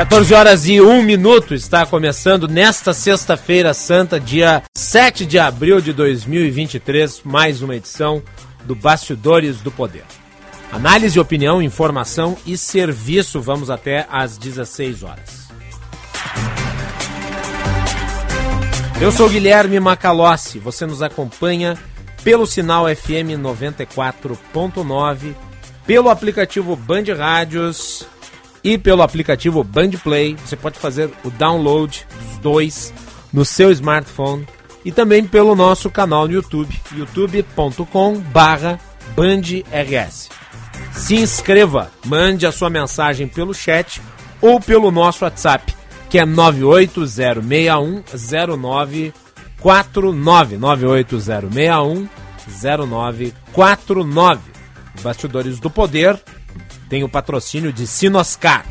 14 horas e 1 minuto está começando nesta sexta-feira santa, dia 7 de abril de 2023, mais uma edição do Bastidores do Poder. Análise, opinião, informação e serviço. Vamos até às 16 horas. Eu sou Guilherme Macalossi. Você nos acompanha pelo sinal FM 94.9, pelo aplicativo Band Rádios e pelo aplicativo Bandplay. Você pode fazer o download dos dois no seu smartphone e também pelo nosso canal no YouTube, youtube.com/bandrs. Se inscreva, mande a sua mensagem pelo chat ou pelo nosso WhatsApp, que é 980610949 980610949. Bastidores do Poder tem o patrocínio de Sinoscar.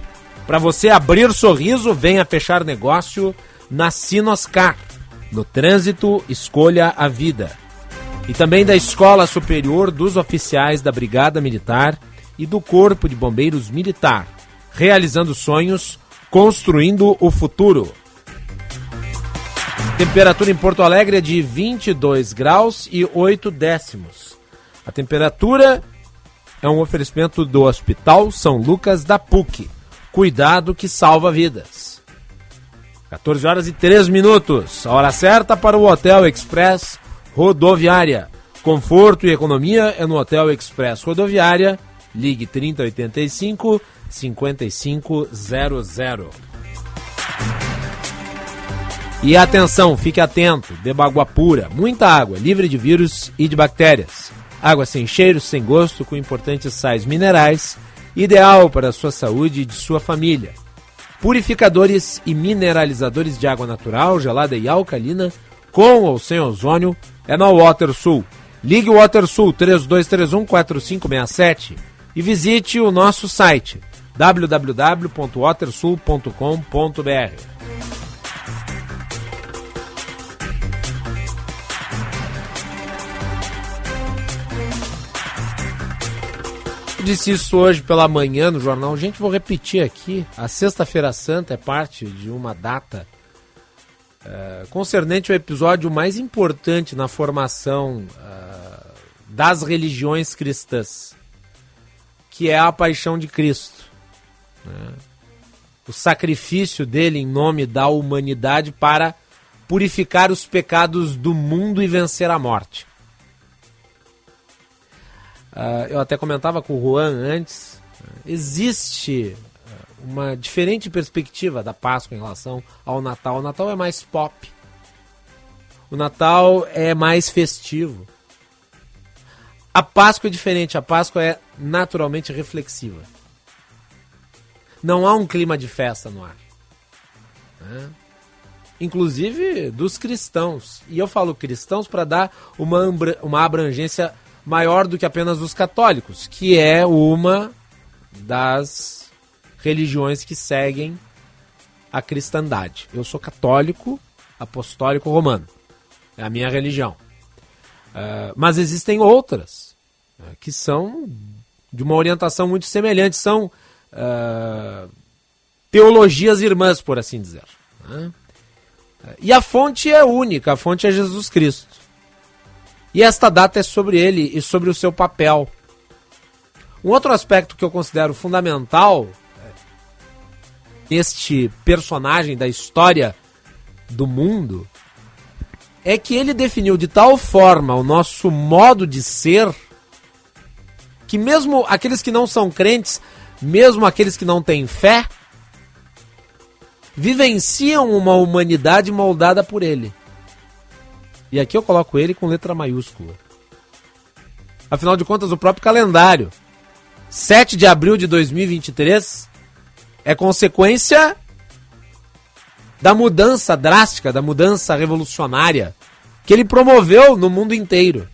Para você abrir sorriso, venha fechar negócio na Sinoscar. No trânsito, escolha a vida. E também da Escola Superior dos Oficiais da Brigada Militar e do Corpo de Bombeiros Militar, realizando sonhos, construindo o futuro. Temperatura em Porto Alegre é de 22 graus e 8 décimos. A temperatura é um oferecimento do Hospital São Lucas da PUC. Cuidado que salva vidas. 14 horas e 3 minutos. A hora certa para o Hotel Express Rodoviária. Conforto e economia é no Hotel Express Rodoviária. Ligue 3085 5500. E atenção, fique atento, beba água pura, muita água, livre de vírus e de bactérias. Água sem cheiro, sem gosto, com importantes sais minerais, ideal para a sua saúde e de sua família. Purificadores e mineralizadores de água natural, gelada e alcalina, com ou sem ozônio, é na WaterSul. Ligue o WaterSul 32314567 e visite o nosso site www.watersul.com.br. disse isso hoje pela manhã no jornal. Gente, vou repetir aqui. A Sexta-feira Santa é parte de uma data uh, concernente ao episódio mais importante na formação uh, das religiões cristãs, que é a paixão de Cristo. Né? O sacrifício dele em nome da humanidade para purificar os pecados do mundo e vencer a morte. Uh, eu até comentava com o Juan antes, existe ah, uma diferente perspectiva da Páscoa em relação ao Natal. O Natal é mais pop. O Natal é mais festivo. A Páscoa é diferente, a Páscoa é naturalmente reflexiva. Não há um clima de festa no ar. Né? Inclusive dos cristãos. E eu falo cristãos para dar uma, uma abrangência maior do que apenas os católicos, que é uma das religiões que seguem a cristandade. Eu sou católico, apostólico romano. É a minha religião. Uh, mas existem outras uh, que são de uma orientação muito semelhante, são uh, teologias irmãs, por assim dizer. Né? E a fonte é única, a fonte é Jesus Cristo. E esta data é sobre ele e sobre o seu papel. Um outro aspecto que eu considero fundamental neste personagem da história do mundo é que ele definiu de tal forma o nosso modo de ser que mesmo aqueles que não são crentes, mesmo aqueles que não têm fé, vivenciam uma humanidade moldada por ele. E aqui eu coloco ele com letra maiúscula. Afinal de contas, o próprio calendário, 7 de abril de 2023, é consequência da mudança drástica, da mudança revolucionária que ele promoveu no mundo inteiro.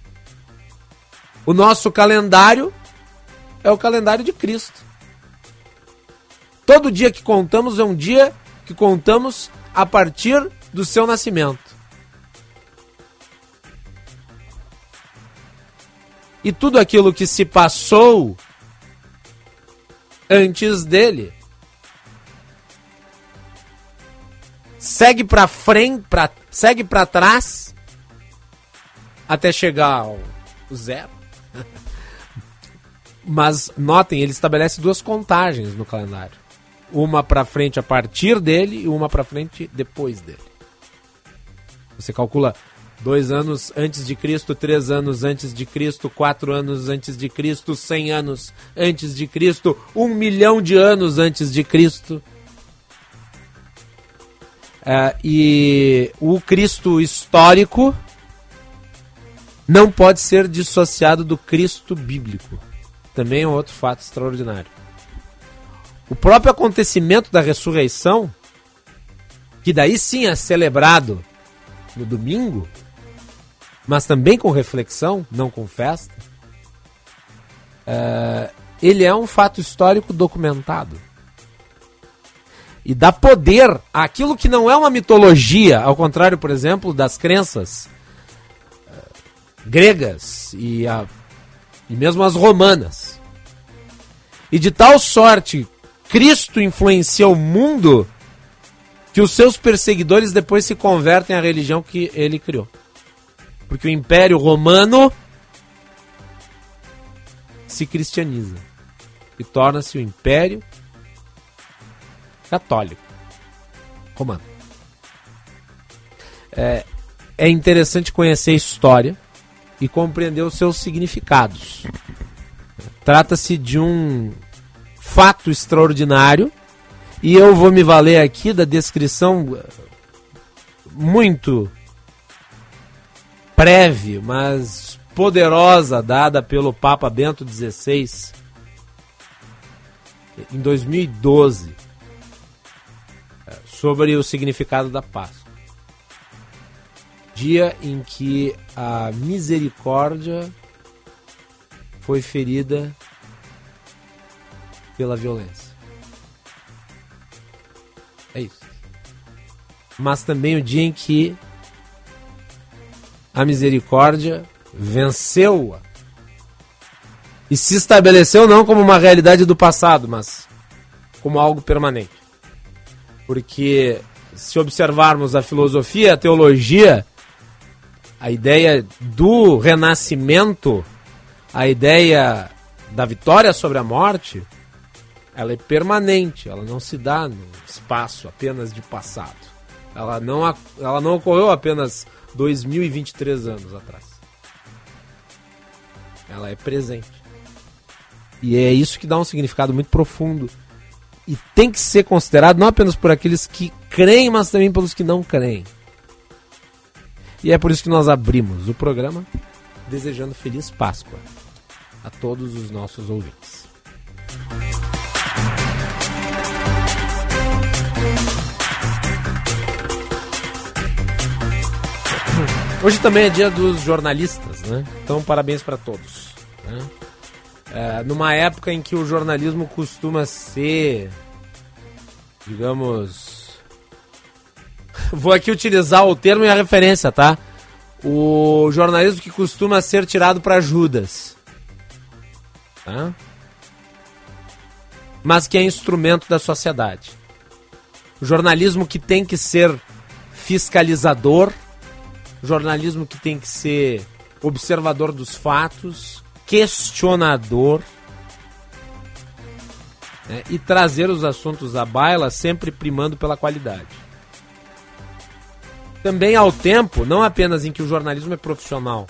O nosso calendário é o calendário de Cristo. Todo dia que contamos é um dia que contamos a partir do seu nascimento. E tudo aquilo que se passou antes dele segue para frente, pra, segue para trás até chegar ao zero. Mas notem, ele estabelece duas contagens no calendário. Uma para frente a partir dele e uma para frente depois dele. Você calcula dois anos antes de Cristo, três anos antes de Cristo, quatro anos antes de Cristo, cem anos antes de Cristo, um milhão de anos antes de Cristo. Uh, e o Cristo histórico não pode ser dissociado do Cristo bíblico. Também é um outro fato extraordinário. O próprio acontecimento da ressurreição, que daí sim é celebrado no domingo, mas também com reflexão, não com festa, uh, ele é um fato histórico documentado. E dá poder àquilo que não é uma mitologia, ao contrário, por exemplo, das crenças uh, gregas e, a, e mesmo as romanas. E de tal sorte Cristo influencia o mundo que os seus perseguidores depois se convertem à religião que ele criou. Porque o Império Romano se cristianiza e torna-se o Império Católico Romano. É, é interessante conhecer a história e compreender os seus significados. Trata-se de um fato extraordinário e eu vou me valer aqui da descrição muito breve, mas poderosa dada pelo Papa Bento XVI em 2012 sobre o significado da Páscoa. Dia em que a misericórdia foi ferida pela violência. É isso. Mas também o dia em que a misericórdia venceu-a e se estabeleceu não como uma realidade do passado, mas como algo permanente. Porque se observarmos a filosofia, a teologia, a ideia do renascimento, a ideia da vitória sobre a morte, ela é permanente, ela não se dá no espaço apenas de passado. Ela não, ela não ocorreu apenas 2023 anos atrás. Ela é presente. E é isso que dá um significado muito profundo. E tem que ser considerado não apenas por aqueles que creem, mas também pelos que não creem. E é por isso que nós abrimos o programa desejando feliz Páscoa a todos os nossos ouvintes. Hoje também é dia dos jornalistas, né? Então, parabéns para todos. Né? É, numa época em que o jornalismo costuma ser, digamos. Vou aqui utilizar o termo e a referência, tá? O jornalismo que costuma ser tirado para Judas. Tá? Mas que é instrumento da sociedade. O jornalismo que tem que ser fiscalizador jornalismo que tem que ser observador dos fatos, questionador né, e trazer os assuntos à baila sempre primando pela qualidade. Também ao tempo, não apenas em que o jornalismo é profissional,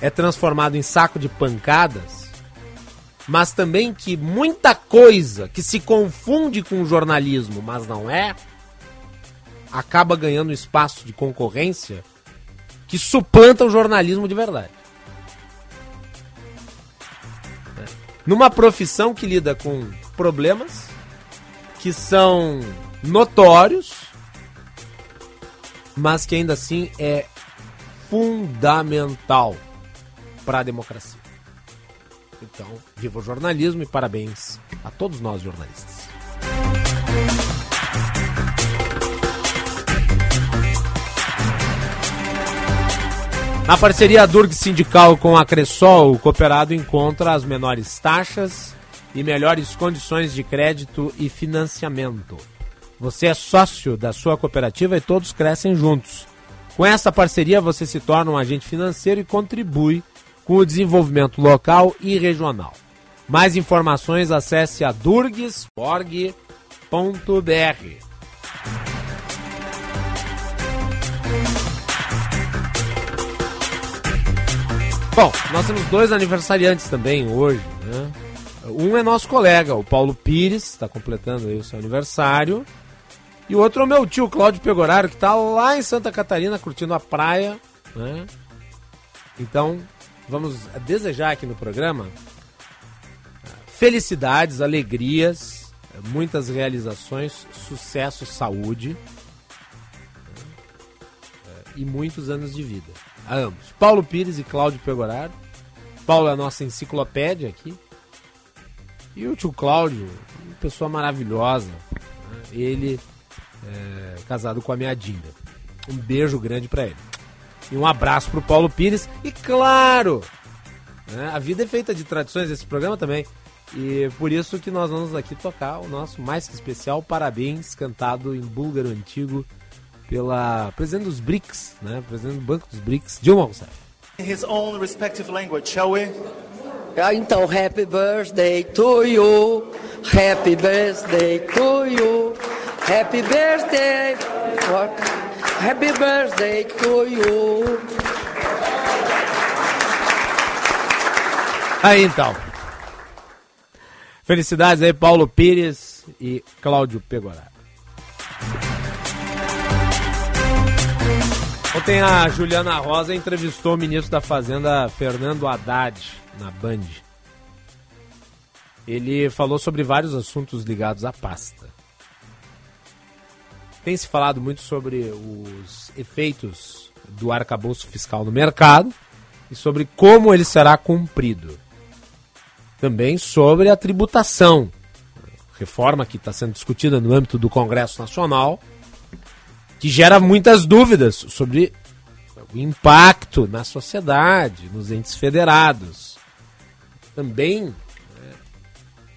é transformado em saco de pancadas, mas também que muita coisa que se confunde com o jornalismo, mas não é, acaba ganhando espaço de concorrência que suplanta o jornalismo de verdade. Numa profissão que lida com problemas que são notórios, mas que ainda assim é fundamental para a democracia. Então, viva o jornalismo e parabéns a todos nós jornalistas. Na parceria Durg Sindical com a Cressol, o cooperado encontra as menores taxas e melhores condições de crédito e financiamento. Você é sócio da sua cooperativa e todos crescem juntos. Com essa parceria, você se torna um agente financeiro e contribui com o desenvolvimento local e regional. Mais informações acesse a durgs.org.br. Bom, nós temos dois aniversariantes também hoje, né? Um é nosso colega, o Paulo Pires, está completando aí o seu aniversário. E o outro é o meu tio Cláudio Pegoraro, que está lá em Santa Catarina curtindo a praia, né? Então, vamos desejar aqui no programa felicidades, alegrias, muitas realizações, sucesso, saúde né? e muitos anos de vida a ambos. Paulo Pires e Cláudio Pegoraro. Paulo é a nossa enciclopédia aqui. E o tio Cláudio, uma pessoa maravilhosa. Né? Ele é casado com a minha Dinda. Um beijo grande para ele. E um abraço pro Paulo Pires. E claro, né? a vida é feita de tradições, esse programa também. E por isso que nós vamos aqui tocar o nosso mais que especial Parabéns, cantado em búlgaro antigo pela presidente dos BRICS, né? Presidente do Banco dos BRICS, Dilma Rousseff. In his own respective language, shall we? Ah, então, happy birthday to you, happy birthday to you, happy birthday? Happy birthday to you. Aí então. Felicidades aí, Paulo Pires e Cláudio Pegoraro. Ontem a Juliana Rosa entrevistou o ministro da Fazenda, Fernando Haddad, na Band. Ele falou sobre vários assuntos ligados à pasta. Tem se falado muito sobre os efeitos do arcabouço fiscal no mercado e sobre como ele será cumprido. Também sobre a tributação, reforma que está sendo discutida no âmbito do Congresso Nacional que gera muitas dúvidas sobre o impacto na sociedade, nos entes federados. Também né,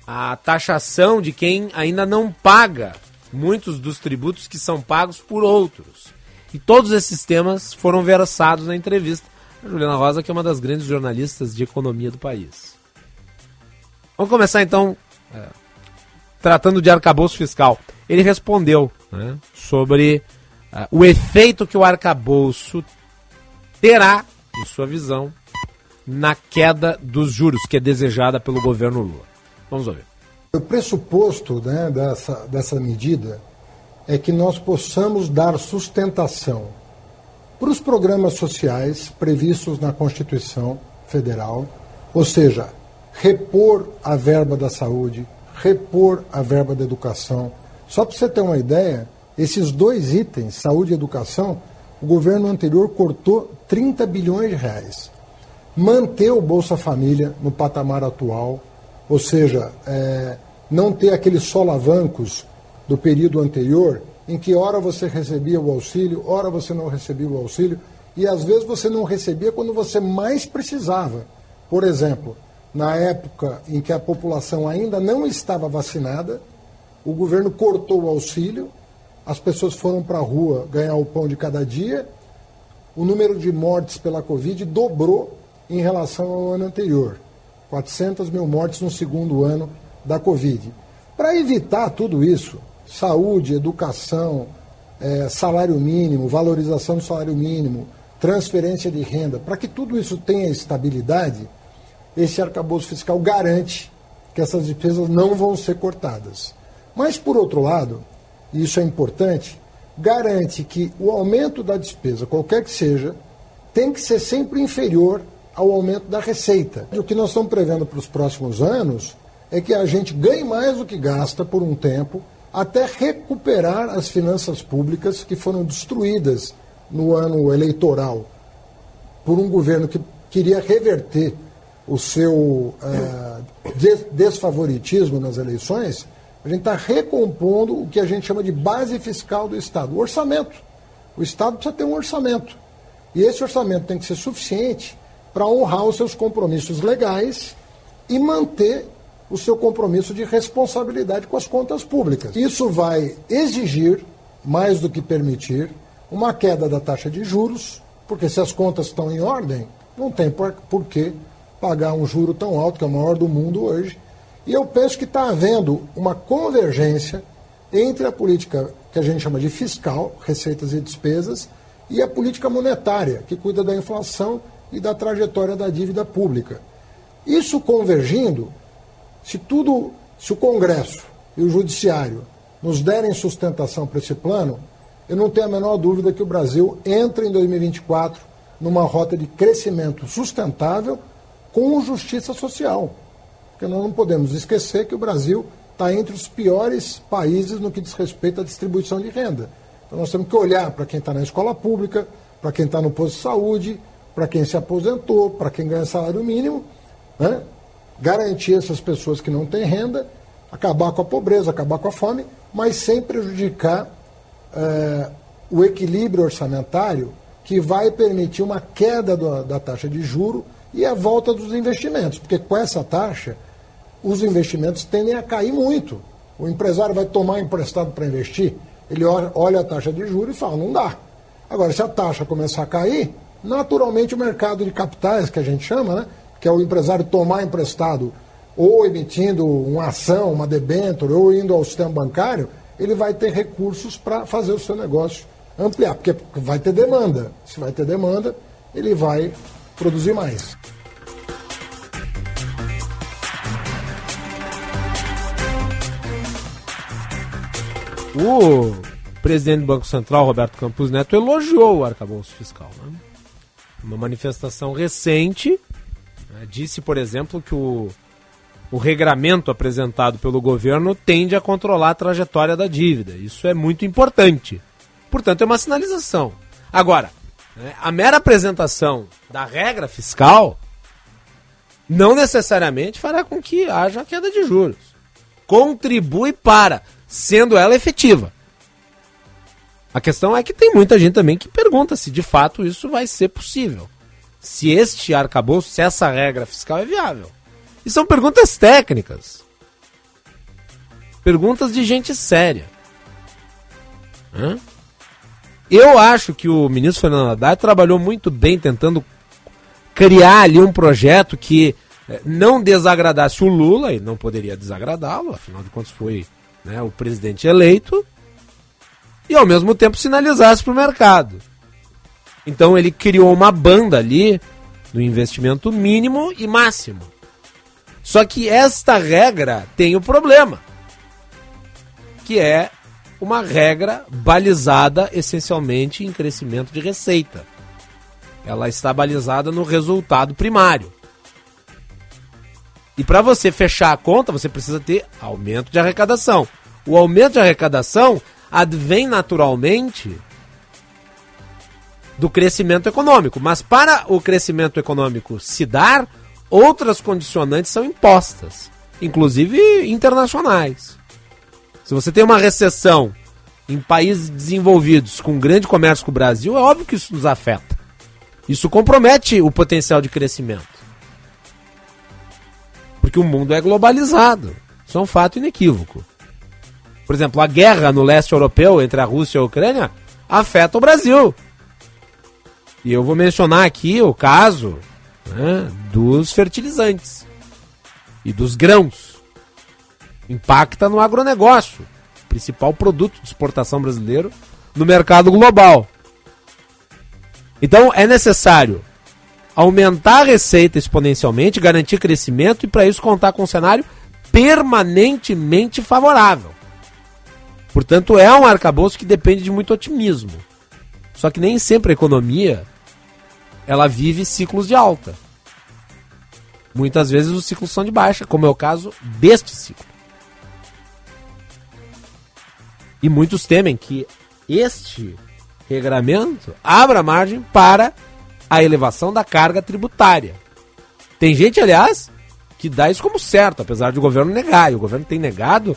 a taxação de quem ainda não paga muitos dos tributos que são pagos por outros. E todos esses temas foram versados na entrevista. A Juliana Rosa, que é uma das grandes jornalistas de economia do país. Vamos começar então é, tratando de arcabouço fiscal. Ele respondeu né, sobre uh, o efeito que o arcabouço terá, em sua visão, na queda dos juros que é desejada pelo governo Lula. Vamos ouvir. O pressuposto né, dessa, dessa medida é que nós possamos dar sustentação para os programas sociais previstos na Constituição Federal, ou seja, repor a verba da saúde, repor a verba da educação. Só para você ter uma ideia, esses dois itens, saúde e educação, o governo anterior cortou 30 bilhões de reais. Manteu o Bolsa Família no patamar atual, ou seja, é, não ter aqueles solavancos do período anterior, em que hora você recebia o auxílio, hora você não recebia o auxílio, e às vezes você não recebia quando você mais precisava. Por exemplo, na época em que a população ainda não estava vacinada, o governo cortou o auxílio as pessoas foram para a rua ganhar o pão de cada dia, o número de mortes pela Covid dobrou em relação ao ano anterior. 400 mil mortes no segundo ano da Covid. Para evitar tudo isso, saúde, educação, é, salário mínimo, valorização do salário mínimo, transferência de renda, para que tudo isso tenha estabilidade, esse arcabouço fiscal garante que essas despesas não vão ser cortadas. Mas, por outro lado, e isso é importante, garante que o aumento da despesa, qualquer que seja, tem que ser sempre inferior ao aumento da receita. O que nós estamos prevendo para os próximos anos é que a gente ganhe mais do que gasta por um tempo, até recuperar as finanças públicas que foram destruídas no ano eleitoral. por um governo que queria reverter o seu uh, desfavoritismo nas eleições, a gente está recompondo o que a gente chama de base fiscal do Estado, o orçamento. O Estado precisa ter um orçamento. E esse orçamento tem que ser suficiente para honrar os seus compromissos legais e manter o seu compromisso de responsabilidade com as contas públicas. Isso vai exigir, mais do que permitir, uma queda da taxa de juros, porque se as contas estão em ordem, não tem por, que pagar um juro tão alto, que é o maior do mundo hoje. E eu penso que está havendo uma convergência entre a política que a gente chama de fiscal, receitas e despesas, e a política monetária, que cuida da inflação e da trajetória da dívida pública. Isso convergindo, se tudo, se o Congresso e o Judiciário nos derem sustentação para esse plano, eu não tenho a menor dúvida que o Brasil entra em 2024 numa rota de crescimento sustentável com justiça social. Porque nós não podemos esquecer que o Brasil está entre os piores países no que diz respeito à distribuição de renda. Então nós temos que olhar para quem está na escola pública, para quem está no posto de saúde, para quem se aposentou, para quem ganha salário mínimo, né? garantir essas pessoas que não têm renda, acabar com a pobreza, acabar com a fome, mas sem prejudicar é, o equilíbrio orçamentário que vai permitir uma queda do, da taxa de juro e a volta dos investimentos, porque com essa taxa os investimentos tendem a cair muito. O empresário vai tomar emprestado para investir, ele olha a taxa de juros e fala, não dá. Agora, se a taxa começar a cair, naturalmente o mercado de capitais, que a gente chama, né, que é o empresário tomar emprestado ou emitindo uma ação, uma debênture, ou indo ao sistema bancário, ele vai ter recursos para fazer o seu negócio ampliar, porque vai ter demanda. Se vai ter demanda, ele vai produzir mais. O presidente do Banco Central, Roberto Campos Neto, elogiou o arcabouço fiscal. Né? Uma manifestação recente, né, disse, por exemplo, que o, o regramento apresentado pelo governo tende a controlar a trajetória da dívida. Isso é muito importante. Portanto, é uma sinalização. Agora, né? A mera apresentação da regra fiscal não necessariamente fará com que haja queda de juros. Contribui para, sendo ela efetiva. A questão é que tem muita gente também que pergunta se de fato isso vai ser possível. Se este arcabouço, se essa regra fiscal é viável. E são perguntas técnicas. Perguntas de gente séria. Hã? Eu acho que o ministro Fernando Haddad trabalhou muito bem tentando criar ali um projeto que eh, não desagradasse o Lula, e não poderia desagradá-lo, afinal de contas foi né, o presidente eleito, e ao mesmo tempo sinalizasse para o mercado. Então ele criou uma banda ali do investimento mínimo e máximo. Só que esta regra tem o problema, que é uma regra balizada essencialmente em crescimento de receita. Ela está balizada no resultado primário. E para você fechar a conta, você precisa ter aumento de arrecadação. O aumento de arrecadação advém naturalmente do crescimento econômico, mas para o crescimento econômico se dar, outras condicionantes são impostas, inclusive internacionais. Se você tem uma recessão em países desenvolvidos com grande comércio com o Brasil, é óbvio que isso nos afeta. Isso compromete o potencial de crescimento. Porque o mundo é globalizado. Isso é um fato inequívoco. Por exemplo, a guerra no leste europeu entre a Rússia e a Ucrânia afeta o Brasil. E eu vou mencionar aqui o caso né, dos fertilizantes e dos grãos impacta no agronegócio, principal produto de exportação brasileiro no mercado global. Então é necessário aumentar a receita exponencialmente, garantir crescimento e para isso contar com um cenário permanentemente favorável. Portanto, é um arcabouço que depende de muito otimismo. Só que nem sempre a economia ela vive ciclos de alta. Muitas vezes os ciclos são de baixa, como é o caso deste ciclo. E muitos temem que este regramento abra margem para a elevação da carga tributária. Tem gente, aliás, que dá isso como certo, apesar de o governo negar. E o governo tem negado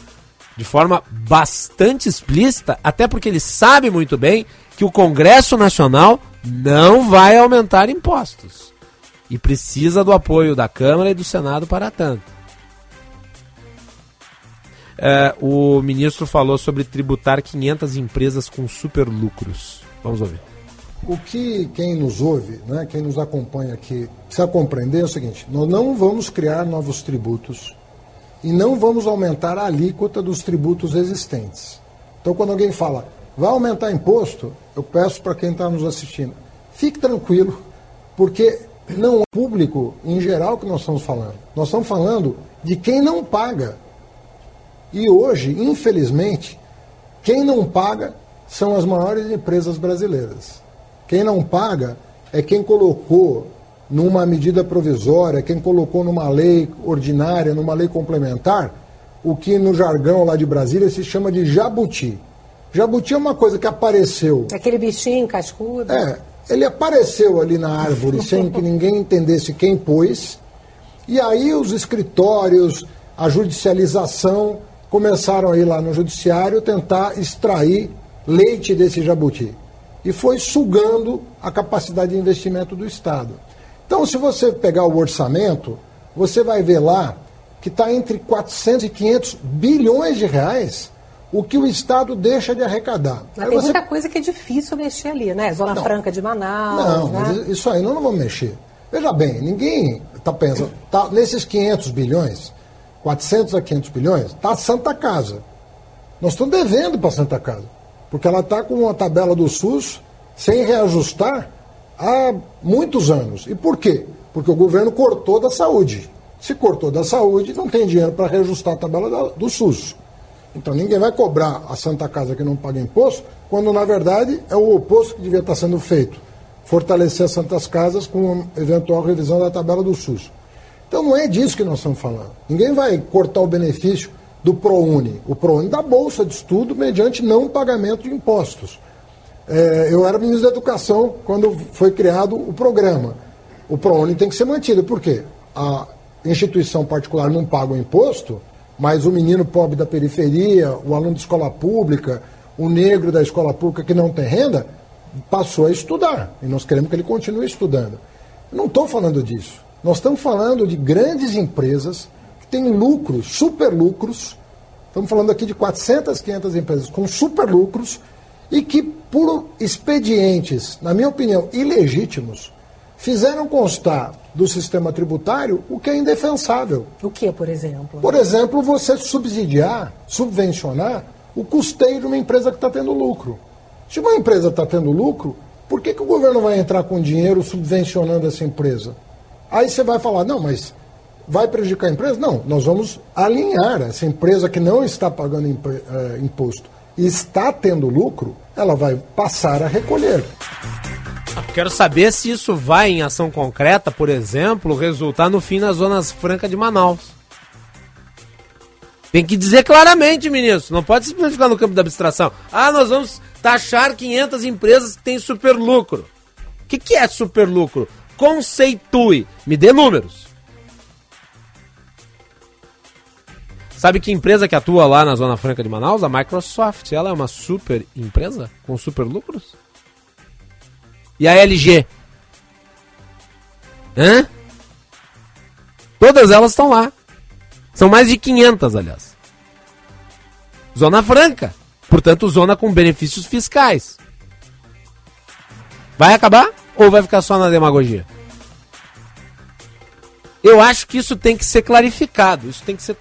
de forma bastante explícita, até porque ele sabe muito bem que o Congresso Nacional não vai aumentar impostos. E precisa do apoio da Câmara e do Senado para tanto. É, o ministro falou sobre tributar 500 empresas com super lucros. Vamos ouvir. O que quem nos ouve, né, quem nos acompanha aqui, precisa compreender é o seguinte: nós não vamos criar novos tributos e não vamos aumentar a alíquota dos tributos existentes. Então, quando alguém fala, vai aumentar imposto, eu peço para quem está nos assistindo, fique tranquilo, porque não é público em geral que nós estamos falando. Nós estamos falando de quem não paga. E hoje, infelizmente, quem não paga são as maiores empresas brasileiras. Quem não paga é quem colocou numa medida provisória, quem colocou numa lei ordinária, numa lei complementar, o que no jargão lá de Brasília se chama de jabuti. Jabuti é uma coisa que apareceu. Aquele bichinho cascudo. É, ele apareceu ali na árvore sem que ninguém entendesse quem pôs. E aí os escritórios, a judicialização começaram aí lá no judiciário tentar extrair leite desse jabuti e foi sugando a capacidade de investimento do Estado. Então, se você pegar o orçamento, você vai ver lá que está entre 400 e 500 bilhões de reais o que o Estado deixa de arrecadar. Mas aí tem você... muita coisa que é difícil mexer ali, né? Zona não, Franca de Manaus. Não, né? mas isso aí nós não vamos mexer. Veja bem, ninguém está pensando. Tá, nesses 500 bilhões, 400 a 500 bilhões, está a Santa Casa. Nós estamos devendo para a Santa Casa. Porque ela está com uma tabela do SUS sem reajustar há muitos anos. E por quê? Porque o governo cortou da saúde. Se cortou da saúde, não tem dinheiro para reajustar a tabela do SUS. Então ninguém vai cobrar a Santa Casa que não paga imposto, quando na verdade é o oposto que devia estar sendo feito. Fortalecer as Santas Casas com uma eventual revisão da tabela do SUS. Então não é disso que nós estamos falando. Ninguém vai cortar o benefício do ProUni. O ProUni dá bolsa de estudo mediante não pagamento de impostos. É, eu era ministro da Educação quando foi criado o programa. O ProUni tem que ser mantido. Por quê? A instituição particular não paga o imposto, mas o menino pobre da periferia, o aluno de escola pública, o negro da escola pública que não tem renda, passou a estudar. E nós queremos que ele continue estudando. Não estou falando disso. Nós estamos falando de grandes empresas tem lucros, super lucros. Estamos falando aqui de 400, 500 empresas com super lucros e que, por expedientes, na minha opinião, ilegítimos, fizeram constar do sistema tributário o que é indefensável. O que, por exemplo? Por exemplo, você subsidiar, subvencionar o custeio de uma empresa que está tendo lucro. Se uma empresa está tendo lucro, por que, que o governo vai entrar com dinheiro subvencionando essa empresa? Aí você vai falar, não, mas vai prejudicar a empresa? Não, nós vamos alinhar essa empresa que não está pagando eh, imposto e está tendo lucro, ela vai passar a recolher. Quero saber se isso vai em ação concreta, por exemplo, resultar no fim nas zonas francas de Manaus. Tem que dizer claramente, ministro. Não pode simplesmente ficar no campo da abstração. Ah, nós vamos taxar 500 empresas que têm super lucro. O que, que é super lucro? Conceitue. Me dê números. Sabe que empresa que atua lá na Zona Franca de Manaus? A Microsoft. Ela é uma super empresa com super lucros. E a LG? Hã? Todas elas estão lá. São mais de 500, aliás. Zona Franca. Portanto, zona com benefícios fiscais. Vai acabar ou vai ficar só na demagogia? Eu acho que isso tem que ser clarificado. Isso tem que ser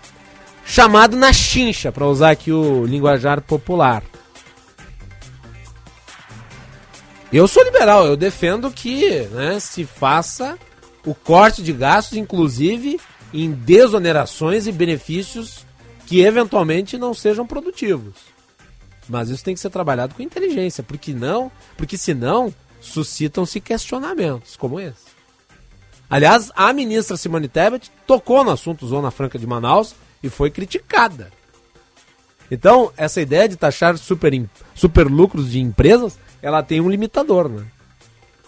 chamado na chincha, para usar aqui o linguajar popular. Eu sou liberal, eu defendo que né, se faça o corte de gastos, inclusive em desonerações e benefícios que eventualmente não sejam produtivos. Mas isso tem que ser trabalhado com inteligência, porque não, porque senão suscitam-se questionamentos como esse. Aliás, a ministra Simone Tebet tocou no assunto Zona Franca de Manaus e foi criticada. Então, essa ideia de taxar super, super lucros de empresas, ela tem um limitador, né?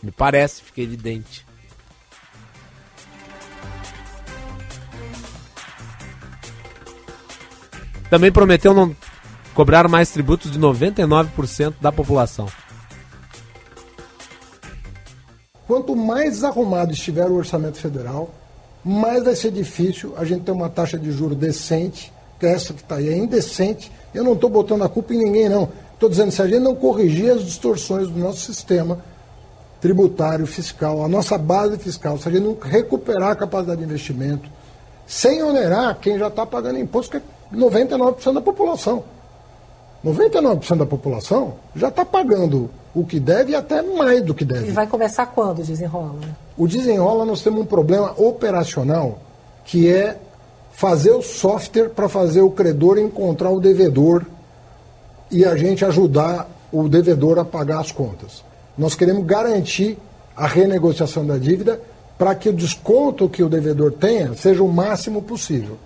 Me parece, fica evidente. Também prometeu não cobrar mais tributos de 99% da população. Quanto mais arrumado estiver o orçamento federal, mais vai ser difícil a gente ter uma taxa de juro decente, que é essa que está aí é indecente. Eu não estou botando a culpa em ninguém, não. Estou dizendo, se a gente não corrigir as distorções do nosso sistema tributário, fiscal, a nossa base fiscal, se a gente não recuperar a capacidade de investimento, sem onerar quem já está pagando imposto, que é 99% da população. 99% da população já está pagando o que deve e até mais do que deve. E vai começar quando, desenrola? O desenrola, nós temos um problema operacional, que é fazer o software para fazer o credor encontrar o devedor e a gente ajudar o devedor a pagar as contas. Nós queremos garantir a renegociação da dívida para que o desconto que o devedor tenha seja o máximo possível.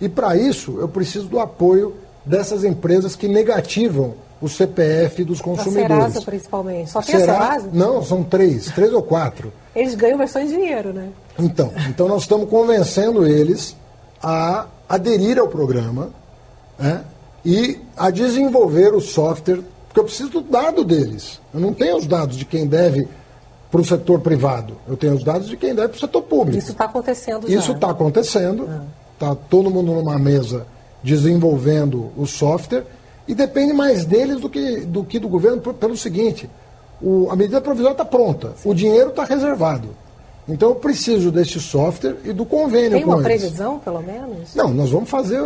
E para isso, eu preciso do apoio dessas empresas que negativam o CPF dos consumidores. A Serasa, principalmente. Só tem Será? a Serasa? Não, são três, três ou quatro. Eles ganham bastante dinheiro, né? Então, então nós estamos convencendo eles a aderir ao programa né, e a desenvolver o software, porque eu preciso do dado deles. Eu não tenho os dados de quem deve para o setor privado, eu tenho os dados de quem deve para o setor público. Isso está acontecendo já. Isso está acontecendo, está todo mundo numa mesa desenvolvendo o software e depende mais deles do que do, que do governo pelo seguinte, o- a medida provisória está pronta, o dinheiro está reservado. Então eu preciso desse software e do convênio Tem com uma eles. previsão, pelo menos? Não, nós vamos fazer.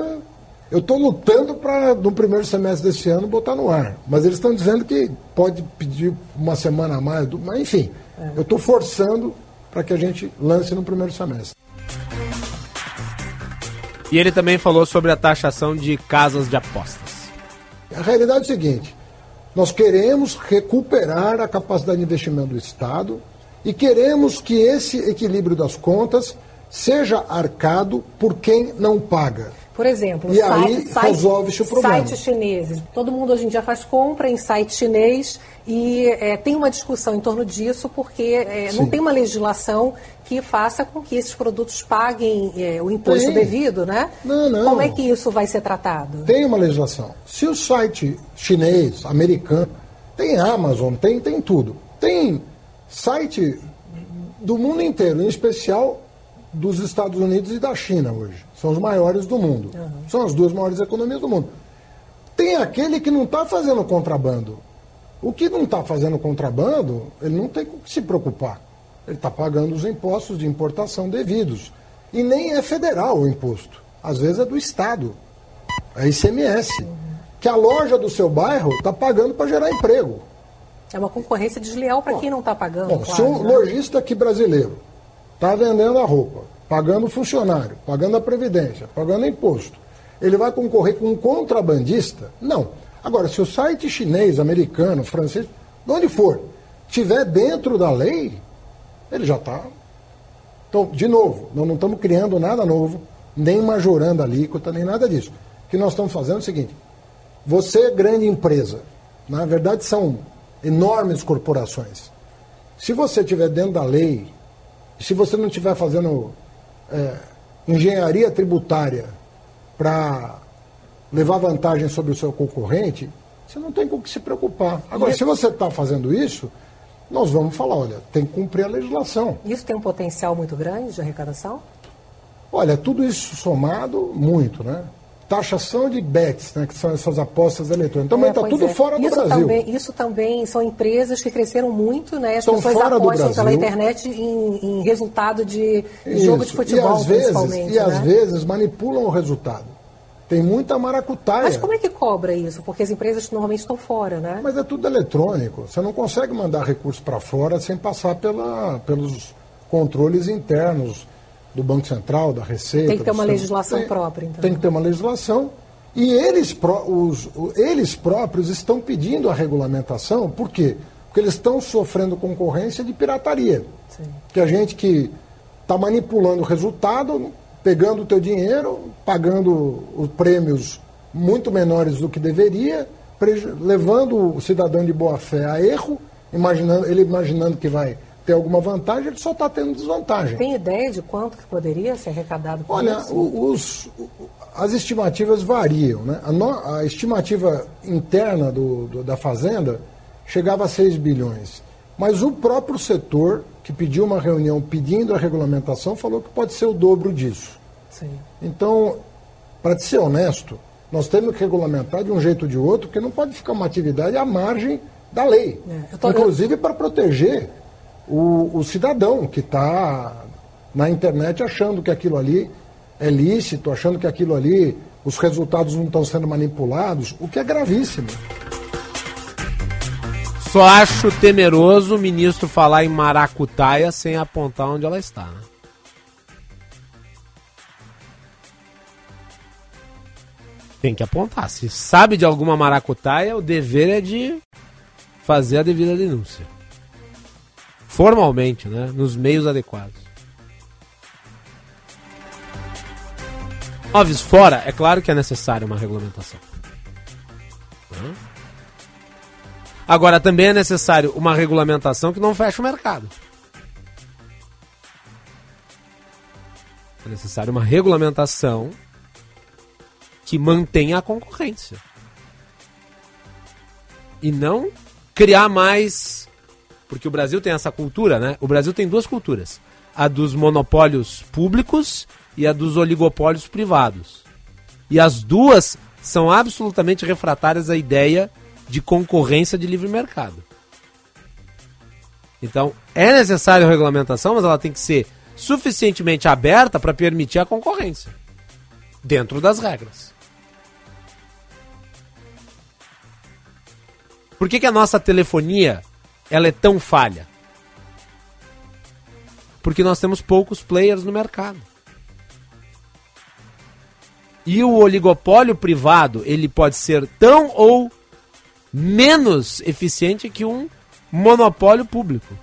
Eu estou lutando para, no primeiro semestre desse ano, botar no ar. Mas eles estão dizendo que pode pedir uma semana a mais. do- Mas, enfim, eu estou forçando para que a gente lance no primeiro semestre. E ele também falou sobre a taxação de casas de apostas. A realidade é o seguinte: nós queremos recuperar a capacidade de investimento do Estado e queremos que esse equilíbrio das contas seja arcado por quem não paga. Por exemplo, E aí resolve-se o problema. sites chineses. Todo mundo hoje em dia faz compra em site chinês e é, tem uma discussão em torno disso porque é, não tem uma legislação que faça com que esses produtos paguem é, o imposto Tem. devido, né? Não, não. Como é que isso vai ser tratado? Tem uma legislação. Se o site chinês, americano, tem Amazon, tem, tem tudo. Tem site do mundo inteiro, em especial dos Estados Unidos e da China hoje. São os maiores do mundo. São as duas maiores economias do mundo. Tem aquele que não está fazendo contrabando. O que não está fazendo contrabando, ele não tem com o que se preocupar. Ele está pagando os impostos de importação devidos. E nem é federal o imposto. Às vezes é do Estado. É ICMS. Que a loja do seu bairro está pagando para gerar emprego. É uma concorrência desleal para quem não está pagando. Bom, se claro, um né? lojista aqui brasileiro está vendendo a roupa, pagando funcionário, pagando a previdência, pagando imposto, ele vai concorrer com um contrabandista? Não. Agora, se o site chinês, americano, francês, de onde for, tiver dentro da lei, ele já está. Então, de novo, nós não estamos criando nada novo, nem majorando a alíquota, nem nada disso. O que nós estamos fazendo é o seguinte: você é grande empresa, na verdade são enormes corporações. Se você estiver dentro da lei, se você não estiver fazendo é, engenharia tributária para levar vantagem sobre o seu concorrente, você não tem com o que se preocupar. Agora, se você está fazendo isso, nós vamos falar, olha, tem que cumprir a legislação. Isso tem um potencial muito grande de arrecadação? Olha, tudo isso somado, muito, né? Taxação de bets, né, que são essas apostas eletrônicas. Também É, está pois tudo é. fora do isso Brasil. Também, isso também são empresas que cresceram muito, né? As Estão pessoas fora do apostam pela internet em, em resultado de jogo de Isso. futebol, e às vezes, principalmente. E às né? vezes manipulam o resultado. Tem muita maracutaia. Mas como é que cobra isso? Porque as empresas normalmente estão fora, né? Mas é tudo eletrônico. Você não consegue mandar recurso para fora sem passar pela, pelos controles internos do Banco Central, da Receita. Tem que ter uma legislação Tem- própria, então. Tem que ter uma legislação. E eles, os, eles próprios estão pedindo a regulamentação, por quê? Porque eles estão sofrendo concorrência de pirataria. Sim. Que a gente que está manipulando o resultado, pegando o teu dinheiro, pagando os prêmios muito menores do que deveria, levando o cidadão de boa fé a erro, imaginando, ele imaginando que vai ter alguma vantagem, ele só está tendo desvantagem. Tem ideia de quanto que poderia ser arrecadado com Olha, isso? os, as estimativas variam. Né? A, no- a estimativa interna do- do- da Fazenda chegava a 6 bilhões. Mas o próprio setor, que pediu uma reunião pedindo a regulamentação, falou que pode ser o dobro disso. Sim. Então, para ser honesto, nós temos que regulamentar de um jeito ou de outro, porque não pode ficar uma atividade à margem da lei. É, tô- Inclusive para proteger o, o cidadão que está na internet achando que aquilo ali é lícito, achando que aquilo ali, os resultados não estão sendo manipulados, o que é gravíssimo. Só acho temeroso o ministro falar em maracutaia sem apontar onde ela está, né? Tem que apontar. Se sabe de alguma maracutaia, o dever é de fazer a devida denúncia. Formalmente, né? Nos meios adequados. Óbvio, fora, é claro que é necessária uma regulamentação. Agora, também é necessário uma regulamentação que não feche o mercado. É necessário uma regulamentação que mantenha a concorrência. E não criar mais. Porque o Brasil tem essa cultura, né? O Brasil tem duas culturas: a dos monopólios públicos e a dos oligopólios privados. E as duas são absolutamente refratárias à ideia de concorrência de livre mercado. Então, é necessária a regulamentação, mas ela tem que ser suficientemente aberta para permitir a concorrência dentro das regras. Por que, que a nossa telefonia ela é tão falha? Porque nós temos poucos players no mercado. E o oligopólio privado, ele pode ser tão ou menos eficiente que um monopólio público.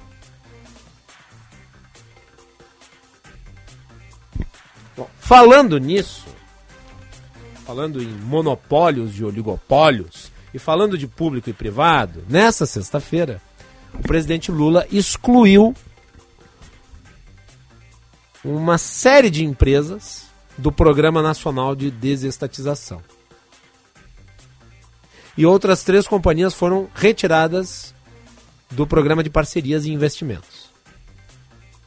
Bom, falando nisso, falando em monopólios e oligopólios, e falando de público e privado, nessa sexta-feira, o presidente Lula excluiu uma série de empresas do Programa Nacional de Desestatização. E outras três companhias foram retiradas do Programa de Parcerias e Investimentos.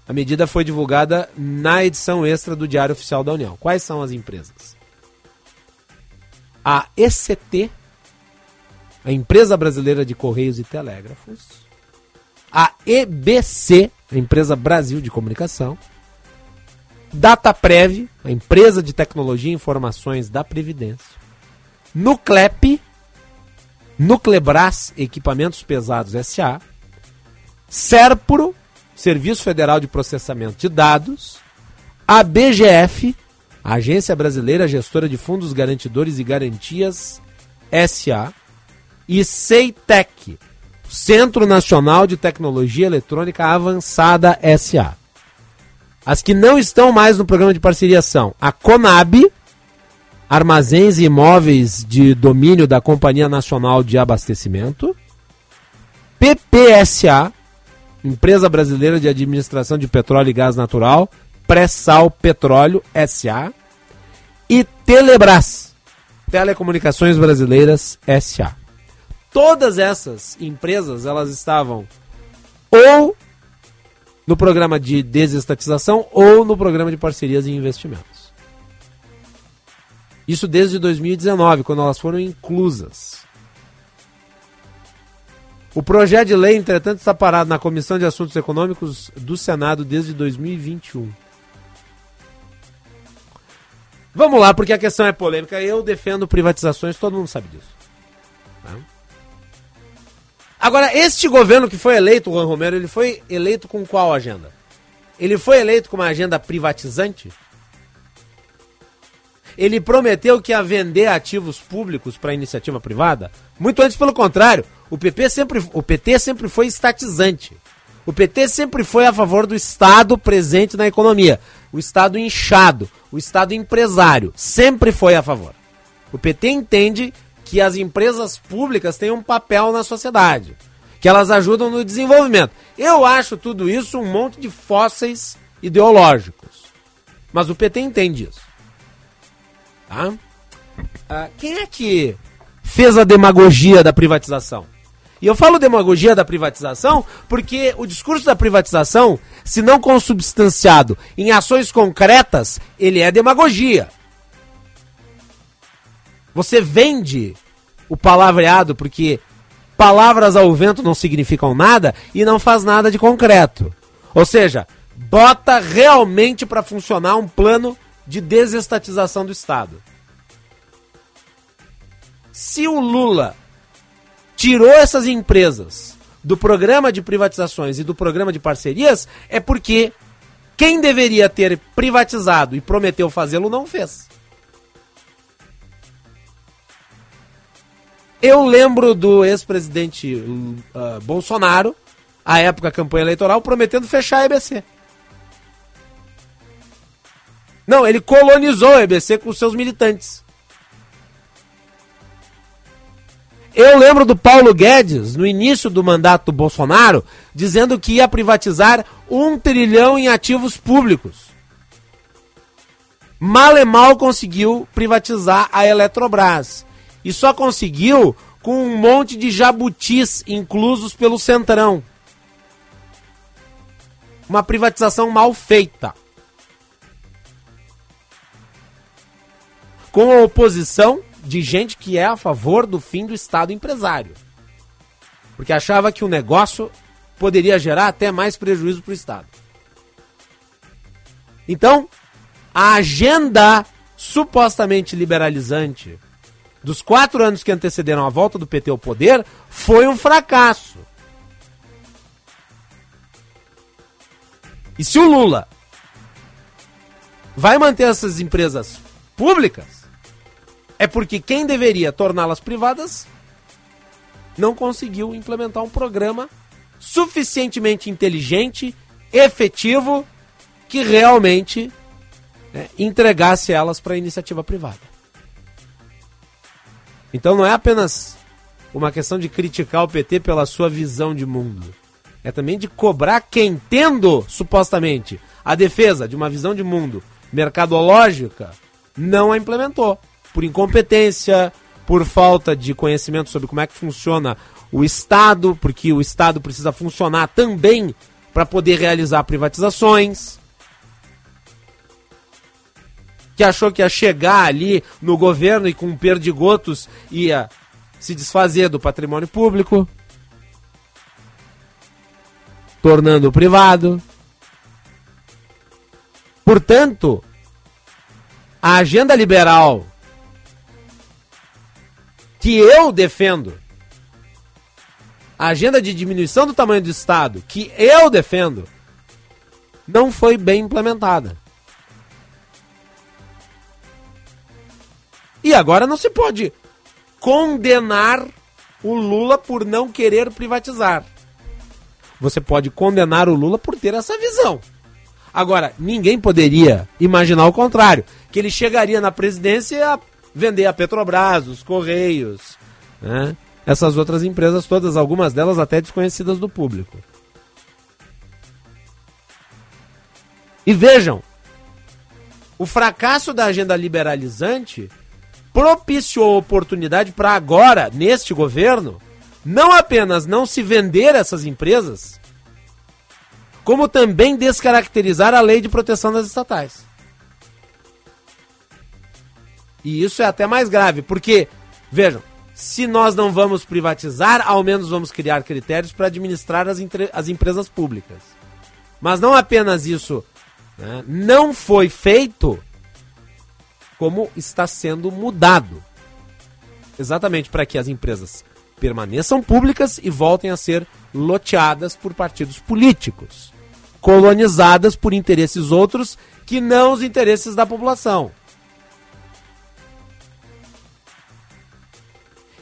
A medida foi divulgada na edição extra do Diário Oficial da União. Quais são as empresas? A ECT, a Empresa Brasileira de Correios e Telégrafos, a EBC, a Empresa Brasil de Comunicação, Dataprev, a Empresa de Tecnologia e Informações da Previdência, Nuclep, Nuclebras Equipamentos Pesados SA, Serpro, Serviço Federal de Processamento de Dados, a BGF, Agência Brasileira Gestora de Fundos Garantidores e Garantias SA, e Ceitec, Centro Nacional de Tecnologia Eletrônica Avançada SA. As que não estão mais no programa de parceria são a Conab, Armazéns e Imóveis de Domínio da Companhia Nacional de Abastecimento, PPSA, Empresa Brasileira de Administração de Petróleo e Gás Natural, Pré-Sal Petróleo SA, e Telebras, Telecomunicações Brasileiras SA. Todas essas empresas, elas estavam ou no programa de desestatização ou no programa de parcerias e investimentos. Isso desde 2019, quando elas foram inclusas. O projeto de lei, entretanto, está parado na Comissão de Assuntos Econômicos do Senado desde 2021. Vamos lá, porque a questão é polêmica. Eu defendo privatizações, todo mundo sabe disso. Tá? Agora, este governo que foi eleito, Juan Romero, ele foi eleito com qual agenda? Ele foi eleito com uma agenda privatizante? Ele prometeu que ia vender ativos públicos para iniciativa privada? Muito antes, pelo contrário. O, PP sempre, o PT sempre foi estatizante. O PT sempre foi a favor do Estado presente na economia. O Estado inchado, o Estado empresário. Sempre foi a favor. O PT entende que as empresas públicas têm um papel na sociedade. que elas ajudam no desenvolvimento. Eu acho tudo isso um monte de fósseis ideológicos. Mas o PT entende isso. Tá? Ah, quem é que fez a demagogia da privatização? E eu falo demagogia da privatização porque o discurso da privatização, se não consubstanciado em ações concretas, ele é demagogia. Você vende o palavreado porque palavras ao vento não significam nada e não faz nada de concreto. Ou seja, bota realmente para funcionar um plano de desestatização do Estado. Se o Lula tirou essas empresas do programa de privatizações e do programa de parcerias, é porque quem deveria ter privatizado e prometeu fazê-lo não fez. Eu lembro do ex-presidente uh, Bolsonaro, à época da campanha eleitoral, prometendo fechar a EBC. Não, ele colonizou a EBC com seus militantes. Eu lembro do Paulo Guedes, no início do mandato do Bolsonaro, dizendo que ia privatizar um trilhão em ativos públicos. Mal e mal conseguiu privatizar a Eletrobras. E só conseguiu com um monte de jabutis inclusos pelo Centrão. Uma privatização mal feita. Com a oposição de gente que é a favor do fim do Estado empresário. Porque achava que o negócio poderia gerar até mais prejuízo para o Estado. Então, a agenda supostamente liberalizante dos quatro anos que antecederam a volta do PT ao poder foi um fracasso. E se o Lula vai manter essas empresas públicas, é porque quem deveria torná-las privadas não conseguiu implementar um programa suficientemente inteligente, efetivo, que realmente né, entregasse elas para a iniciativa privada. Então não é apenas uma questão de criticar o PT pela sua visão de mundo. É também de cobrar quem, tendo supostamente a defesa de uma visão de mundo mercadológica, não a implementou. Por incompetência, por falta de conhecimento sobre como é que funciona o Estado, porque o Estado precisa funcionar também para poder realizar privatizações que achou que ia chegar ali no governo e com perdigotos ia se desfazer do patrimônio público, tornando privado. Portanto, a agenda liberal que eu defendo, a agenda de diminuição do tamanho do Estado que eu defendo, não foi bem implementada. E agora não se pode condenar o Lula por não querer privatizar. Você pode condenar o Lula por ter essa visão. Agora, ninguém poderia imaginar o contrário, que ele chegaria na presidência a vender a Petrobras, os Correios, né? essas outras empresas todas, algumas delas até desconhecidas do público. E vejam, o fracasso da agenda liberalizante propiciou oportunidade para agora, neste governo, não apenas não se vender essas empresas, como também descaracterizar a lei de proteção das estatais. E isso é até mais grave, porque, vejam, se nós não vamos privatizar, ao menos vamos criar critérios para administrar as, as empresas públicas. Mas não apenas isso né, não foi feito, como está sendo mudado. Exatamente para que as empresas permaneçam públicas e voltem a ser loteadas por partidos políticos, colonizadas por interesses outros que não os interesses da população.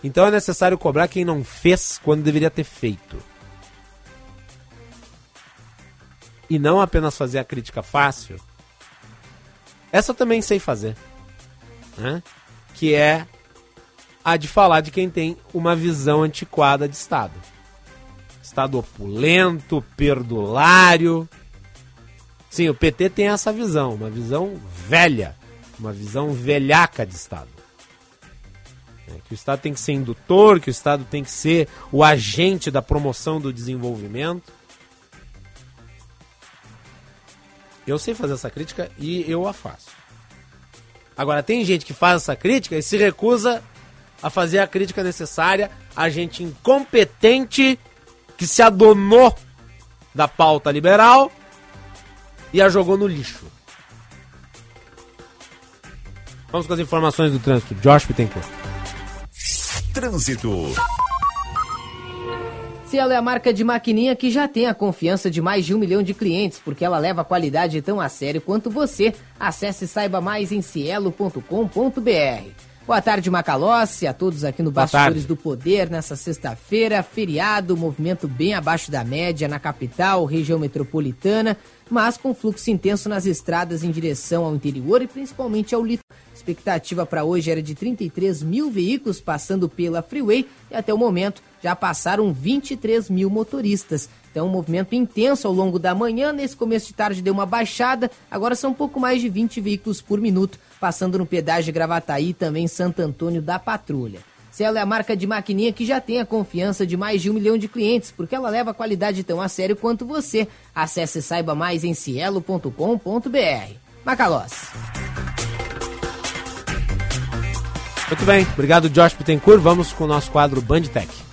Então é necessário cobrar quem não fez quando deveria ter feito. E não apenas fazer a crítica fácil. Essa eu também sei fazer né? que é a de falar de quem tem uma visão antiquada de Estado. Estado opulento, perdulário. Sim, o PT tem essa visão, uma visão velha, uma visão velhaca de Estado. É, que o Estado tem que ser indutor, que o Estado tem que ser o agente da promoção do desenvolvimento. Eu sei fazer essa crítica e eu a faço. Agora, tem gente que faz essa crítica e se recusa a fazer a crítica necessária a gente incompetente que se adonou da pauta liberal e a jogou no lixo. Vamos com as informações do trânsito. Josh Pittencourt. Trânsito. Cielo é a marca de maquininha que já tem a confiança de mais de um milhão de clientes, porque ela leva a qualidade tão a sério quanto você. Acesse e saiba mais em cielo.com.br. Boa tarde, Macalossi, a todos aqui no Bastidores do Poder nessa sexta-feira, feriado, movimento bem abaixo da média na capital, região metropolitana, mas com fluxo intenso nas estradas em direção ao interior e principalmente ao litoral. Expectativa para hoje era de 33 mil veículos passando pela Freeway e até o momento já passaram 23 mil motoristas. Então, um movimento intenso ao longo da manhã. Nesse começo de tarde deu uma baixada. Agora são um pouco mais de 20 veículos por minuto, passando no pedágio de Gravataí e também Santo Antônio da Patrulha. Cielo é a marca de maquininha que já tem a confiança de mais de um milhão de clientes, porque ela leva a qualidade tão a sério quanto você. Acesse e saiba mais em cielo.com.br. Macalós. Muito bem, obrigado Josh Pittencourt. Vamos com o nosso quadro Bandtech.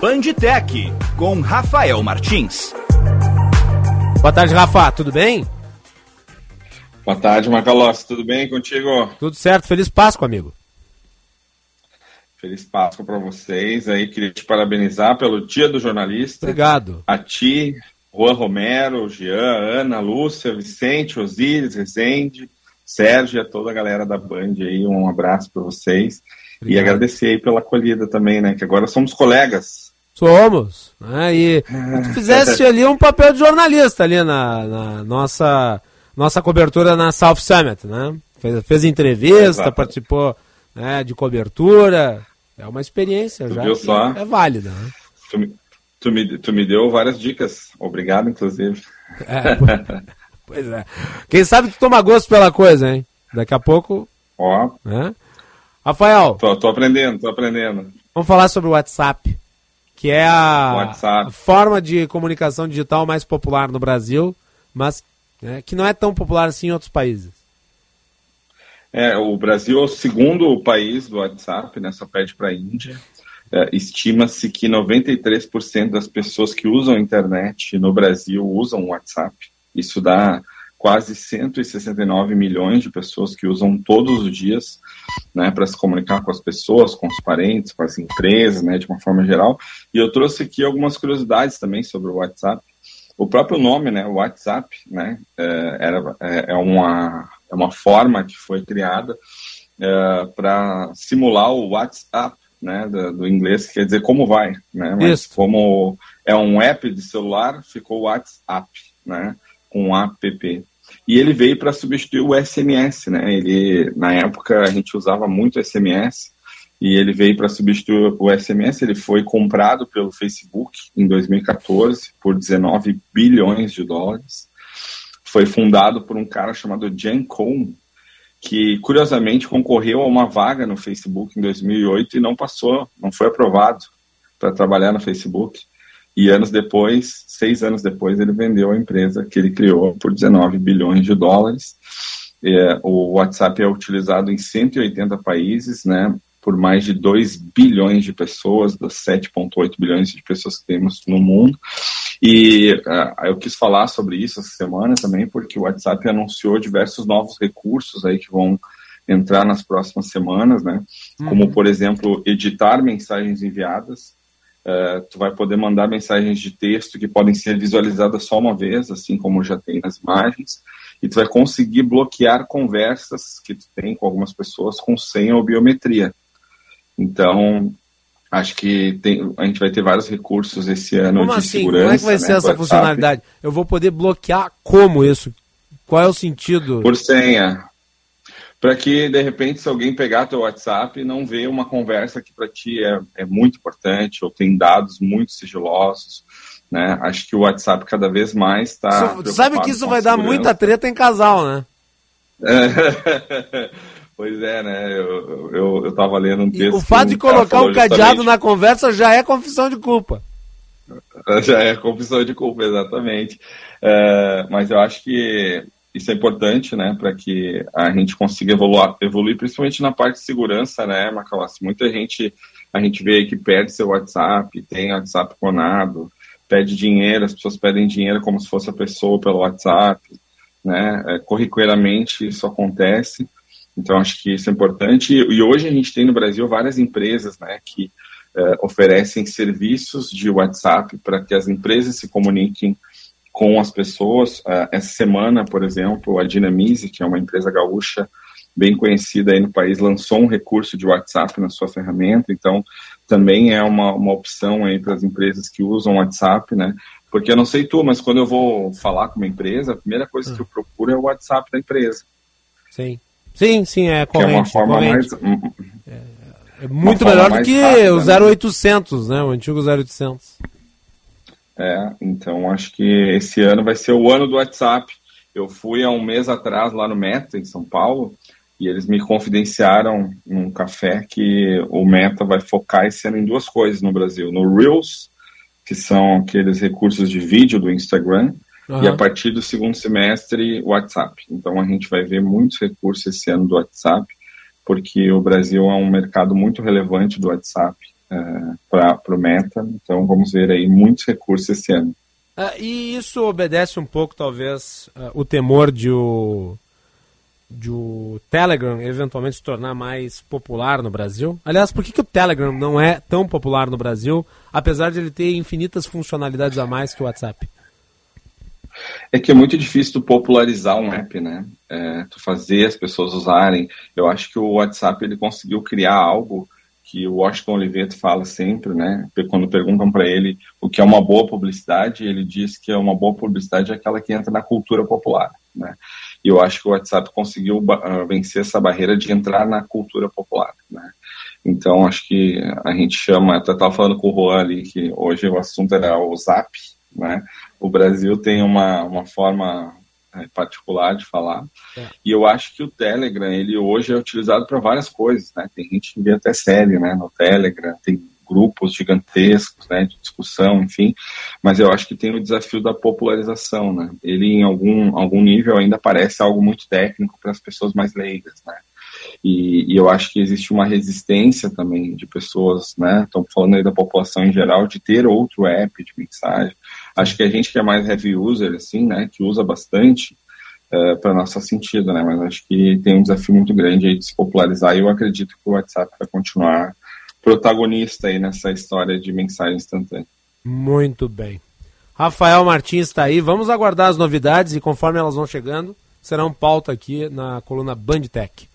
Bandtech com Rafael Martins. Boa tarde, Rafa. Tudo bem? Boa tarde, Macalossi. Tudo bem contigo? Tudo certo. Feliz Páscoa, amigo. Feliz Páscoa para vocês. Aí queria te parabenizar pelo Dia do Jornalista. Obrigado. A ti, Juan Romero, Jean, Ana, Lúcia, Vicente, Osíris, Rezende, Sérgio e a toda a galera da Band aí. Um abraço para vocês. Obrigado. E agradecer aí pela acolhida também, né? Que agora somos colegas. Somos. Né? E tu fizeste ali um papel de jornalista ali na, na nossa nossa cobertura na South Summit, né? Fez, fez entrevista, Exato. participou né, de cobertura. É uma experiência tu já. Só? É válida. Né? Tu, me, tu, me, tu me deu várias dicas. Obrigado, inclusive. É, pois é. Quem sabe tu toma gosto pela coisa, hein? Daqui a pouco. Ó. Né? Rafael. Tô, tô aprendendo, tô aprendendo. Vamos falar sobre o WhatsApp, que é a forma de comunicação digital mais popular no Brasil, mas né, que não é tão popular assim em outros países. É, o Brasil é o segundo país do WhatsApp, né, só pede para a Índia. É, Estima-se que 93% das pessoas que usam a internet no Brasil usam o WhatsApp. Isso dá quase 169 milhões de pessoas que usam todos os dias né, para se comunicar com as pessoas, com os parentes, com as empresas, né, de uma forma geral. E eu trouxe aqui algumas curiosidades também sobre o WhatsApp. O próprio nome, né, WhatsApp, né, é, era, é, é, uma, é uma forma que foi criada é, para simular o WhatsApp, né, do, do, inglês, que quer dizer como vai, né, mas Isso. como é um app de celular, ficou WhatsApp, né, com app. E ele veio para substituir o SMS, né, ele, na época a gente usava muito SMS, e ele veio para substituir o SMS. Ele foi comprado pelo Facebook em 2014 por 19 bilhões de dólares. Foi fundado por um cara chamado Jan Cohn, que curiosamente concorreu a uma vaga no Facebook em 2008 e não passou, não foi aprovado para trabalhar no Facebook. E anos depois, seis anos depois, ele vendeu a empresa que ele criou por 19 bilhões de dólares. É, o WhatsApp é utilizado em 180 países, né? por mais de 2 bilhões de pessoas, das 7,8 bilhões de pessoas que temos no mundo. E uh, eu quis falar sobre isso essa semana também, porque o WhatsApp anunciou diversos novos recursos aí que vão entrar nas próximas semanas, né? Uhum. Como, por exemplo, editar mensagens enviadas. Uh, tu vai poder mandar mensagens de texto que podem ser visualizadas só uma vez, assim como já tem nas imagens. E tu vai conseguir bloquear conversas que tu tem com algumas pessoas com senha ou biometria. Então, acho que tem, a gente vai ter vários recursos esse ano como de assim? segurança. Como é que vai ser né, essa funcionalidade? Eu vou poder bloquear como isso? Qual é o sentido? Por senha. Para que de repente se alguém pegar teu WhatsApp não vê uma conversa que para ti é, é muito importante ou tem dados muito sigilosos, né? Acho que o WhatsApp cada vez mais está. Sabe que isso vai dar muita treta em casal, né? É. pois é, né? Eu, eu, eu tava lendo um texto. E o fato de colocar um cadeado justamente... na conversa já é confissão de culpa. Já é confissão de culpa, exatamente. É, mas eu acho que isso é importante, né, para que a gente consiga evoluir, evoluir, principalmente na parte de segurança, né, Macalossi? Muita gente, a gente vê que perde seu WhatsApp, tem WhatsApp clonado, pede dinheiro, as pessoas pedem dinheiro como se fosse a pessoa pelo WhatsApp, né, é, corriqueiramente isso acontece, então acho que isso é importante, e, e hoje a gente tem no Brasil várias empresas, né, que é, oferecem serviços de WhatsApp para que as empresas se comuniquem com as pessoas. Uh, essa semana, por exemplo, a Dinamize, que é uma empresa gaúcha bem conhecida aí no país, lançou um recurso de WhatsApp na sua ferramenta, então também é uma, uma opção aí para as empresas que usam WhatsApp, né? Porque eu não sei tu, mas quando eu vou falar com uma empresa, a primeira coisa que eu procuro é o WhatsApp da empresa. Sim. Sim, sim, é corrente. Que é uma forma corrente. mais... É, é muito melhor do que rápida, o 0800, né? O antigo 0800. É, então acho que esse ano vai ser o ano do WhatsApp. Eu fui há um mês atrás lá no Meta, em São Paulo, e eles me confidenciaram num café que o Meta vai focar esse ano em duas coisas no Brasil: no Reels, que são aqueles recursos de vídeo do Instagram, uhum. e a partir do segundo semestre, o WhatsApp. Então a gente vai ver muitos recursos esse ano do WhatsApp, porque o Brasil é um mercado muito relevante do WhatsApp uh, para o Meta. Então vamos ver aí muitos recursos esse ano. Uh, e isso obedece um pouco, talvez, uh, o temor de o, de o Telegram eventualmente se tornar mais popular no Brasil? Aliás, por que, que o Telegram não é tão popular no Brasil, apesar de ele ter infinitas funcionalidades a mais que o WhatsApp? É que é muito difícil tu popularizar um app, né? É, tu fazer as pessoas usarem. Eu acho que o WhatsApp ele conseguiu criar algo que o Washington Oliveto fala sempre, né? Quando perguntam para ele o que é uma boa publicidade, ele diz que é uma boa publicidade é aquela que entra na cultura popular, né? E eu acho que o WhatsApp conseguiu uh, vencer essa barreira de entrar na cultura popular, né? Então, acho que a gente chama, estava falando com o Juan ali, que hoje o assunto era o Zap, né? O Brasil tem uma, uma forma particular de falar. É. E eu acho que o Telegram, ele hoje é utilizado para várias coisas, né? Tem gente que vê até série, né, no Telegram, tem grupos gigantescos, né, de discussão, enfim, mas eu acho que tem o desafio da popularização, né? Ele em algum algum nível ainda parece algo muito técnico para as pessoas mais leigas, né? E, e, eu acho que existe uma resistência também de pessoas, né? Estamos falando aí da população em geral, de ter outro app de mensagem. Acho que a gente que é mais heavy user, assim, né? Que usa bastante, uh, é, para nosso sentido, né? Mas acho que tem um desafio muito grande aí de se popularizar e eu acredito que o WhatsApp vai continuar protagonista aí nessa história de mensagem instantânea. Muito bem. Rafael Martins está aí. Vamos aguardar as novidades e conforme elas vão chegando, serão pauta aqui na coluna Bandtech.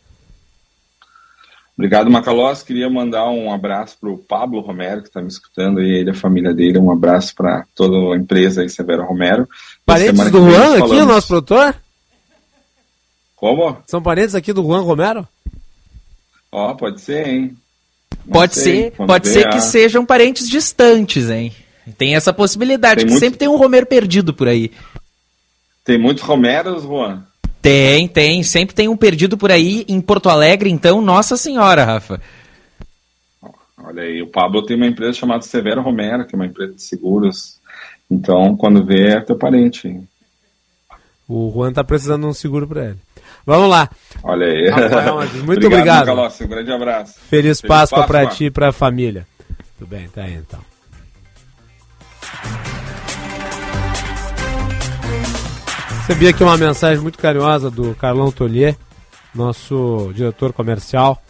Obrigado, Macalós. Queria mandar um abraço para o Pablo Romero, que está me escutando, e ele, a família dele. Um abraço para toda a empresa aí, Severo Romero. Parentes do Juan aqui, o nosso produtor? Como? São parentes aqui do Juan Romero? Ó, oh, pode ser, hein? Não pode sei, ser, pode ser a... que sejam parentes distantes, hein? Tem essa possibilidade, tem que muito... sempre tem um Romero perdido por aí. Tem muitos Romeros, Juan? Tem, tem. Sempre tem um perdido por aí em Porto Alegre, então, Nossa Senhora, Rafa. Olha aí, o Pablo tem uma empresa chamada Severo Romero, que é uma empresa de seguros. Então, quando vê, é teu parente. O Juan tá precisando de um seguro para ele. Vamos lá. Olha aí. Rafael, muito obrigado. obrigado. Um grande abraço. Feliz, Feliz Páscoa, Páscoa. para ti e para a família. Tudo bem, tá aí então. Recebi aqui uma mensagem muito carinhosa do Carlão Tolier, nosso diretor comercial,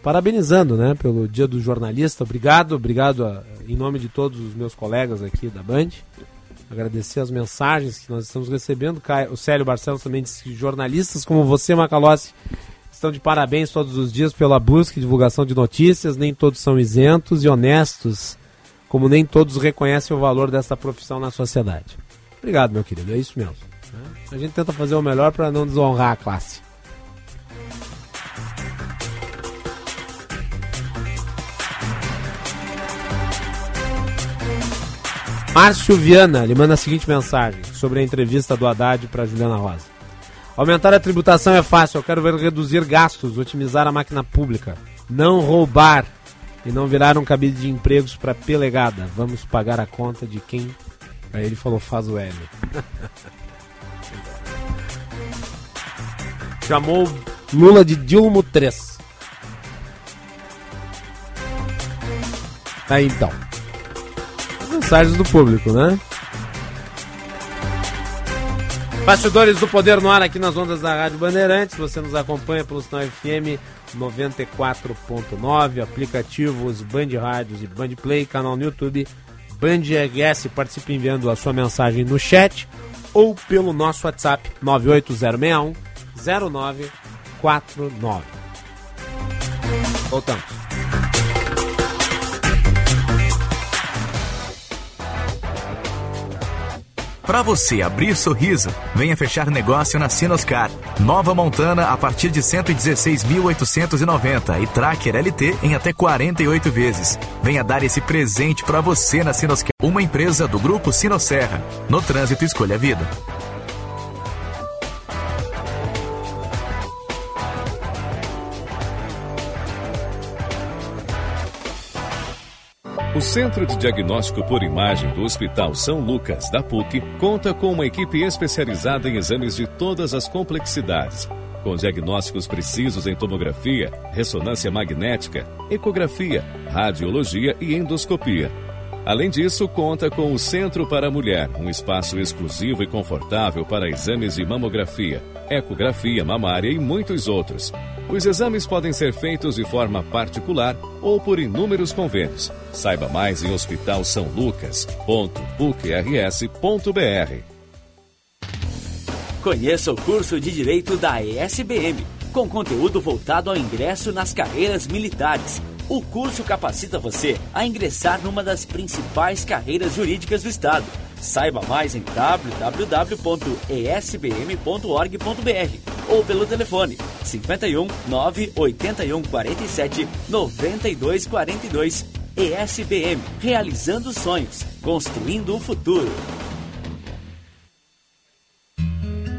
parabenizando né, pelo Dia do Jornalista. Obrigado, obrigado a, em nome de todos os meus colegas aqui da Band. Agradecer as mensagens que nós estamos recebendo. O Célio Barcelos também disse que jornalistas como você, Macalossi, estão de parabéns todos os dias pela busca e divulgação de notícias. Nem todos são isentos e honestos, como nem todos reconhecem o valor dessa profissão na sociedade. Obrigado, meu querido. É isso mesmo. A gente tenta fazer o melhor para não desonrar a classe. Márcio Viana lhe manda a seguinte mensagem sobre a entrevista do Haddad para Juliana Rosa. Aumentar a tributação é fácil, eu quero ver reduzir gastos, otimizar a máquina pública, não roubar e não virar um cabide de empregos para pelegada. Vamos pagar a conta de quem? Aí ele falou, faz o L. Chamou Lula de Dilmo 3. Aí então. Mensagens do público, né? Bastidores do Poder no ar aqui nas ondas da Rádio Bandeirantes. Você nos acompanha pelo Sinal FM 94.9, aplicativos Band Rádios e Band Play, canal no YouTube Band RS. Participe enviando a sua mensagem no chat ou pelo nosso WhatsApp 98061 0949. Voltamos. Para você abrir sorriso, venha fechar negócio na Sinoscar. Nova Montana a partir de 116.890 e Tracker LT em até 48 vezes. Venha dar esse presente para você na Sinoscar, uma empresa do grupo Sinosserra. No trânsito escolha a vida. O Centro de Diagnóstico por Imagem do Hospital São Lucas, da PUC, conta com uma equipe especializada em exames de todas as complexidades, com diagnósticos precisos em tomografia, ressonância magnética, ecografia, radiologia e endoscopia. Além disso, conta com o Centro para a Mulher, um espaço exclusivo e confortável para exames de mamografia, ecografia mamária e muitos outros. Os exames podem ser feitos de forma particular ou por inúmeros convênios. Saiba mais em hospitalsaolucas.pucrs.br. Conheça o curso de Direito da ESBM, com conteúdo voltado ao ingresso nas carreiras militares. O curso capacita você a ingressar numa das principais carreiras jurídicas do Estado Saiba mais em www.esbm.org.br ou pelo telefone 51 981 47 92 42. ESBM, realizando sonhos, construindo o futuro.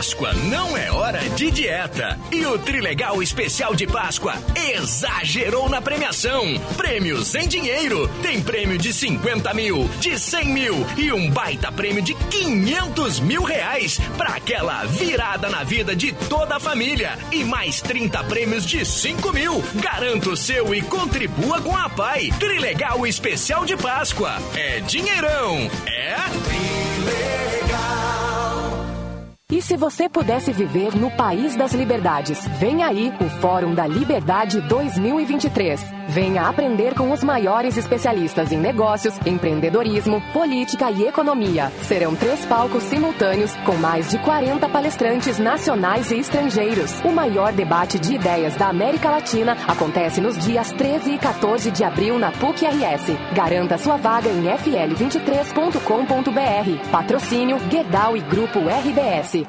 Páscoa não é hora de dieta. E o Trilegal Especial de Páscoa exagerou na premiação. Prêmios em dinheiro. Tem prêmio de 50 mil, de 100 mil e um baita prêmio de 500 mil reais para aquela virada na vida de toda a família. E mais 30 prêmios de 5 mil. Garanta o seu e contribua com a Pai. Trilegal Especial de Páscoa. É dinheirão. É? Trilegal. E se você pudesse viver no país das liberdades? Vem aí o Fórum da Liberdade 2023. Venha aprender com os maiores especialistas em negócios, empreendedorismo, política e economia. Serão três palcos simultâneos com mais de 40 palestrantes nacionais e estrangeiros. O maior debate de ideias da América Latina acontece nos dias 13 e 14 de abril na PUC-RS. Garanta sua vaga em fl23.com.br. Patrocínio Guedal e Grupo RBS.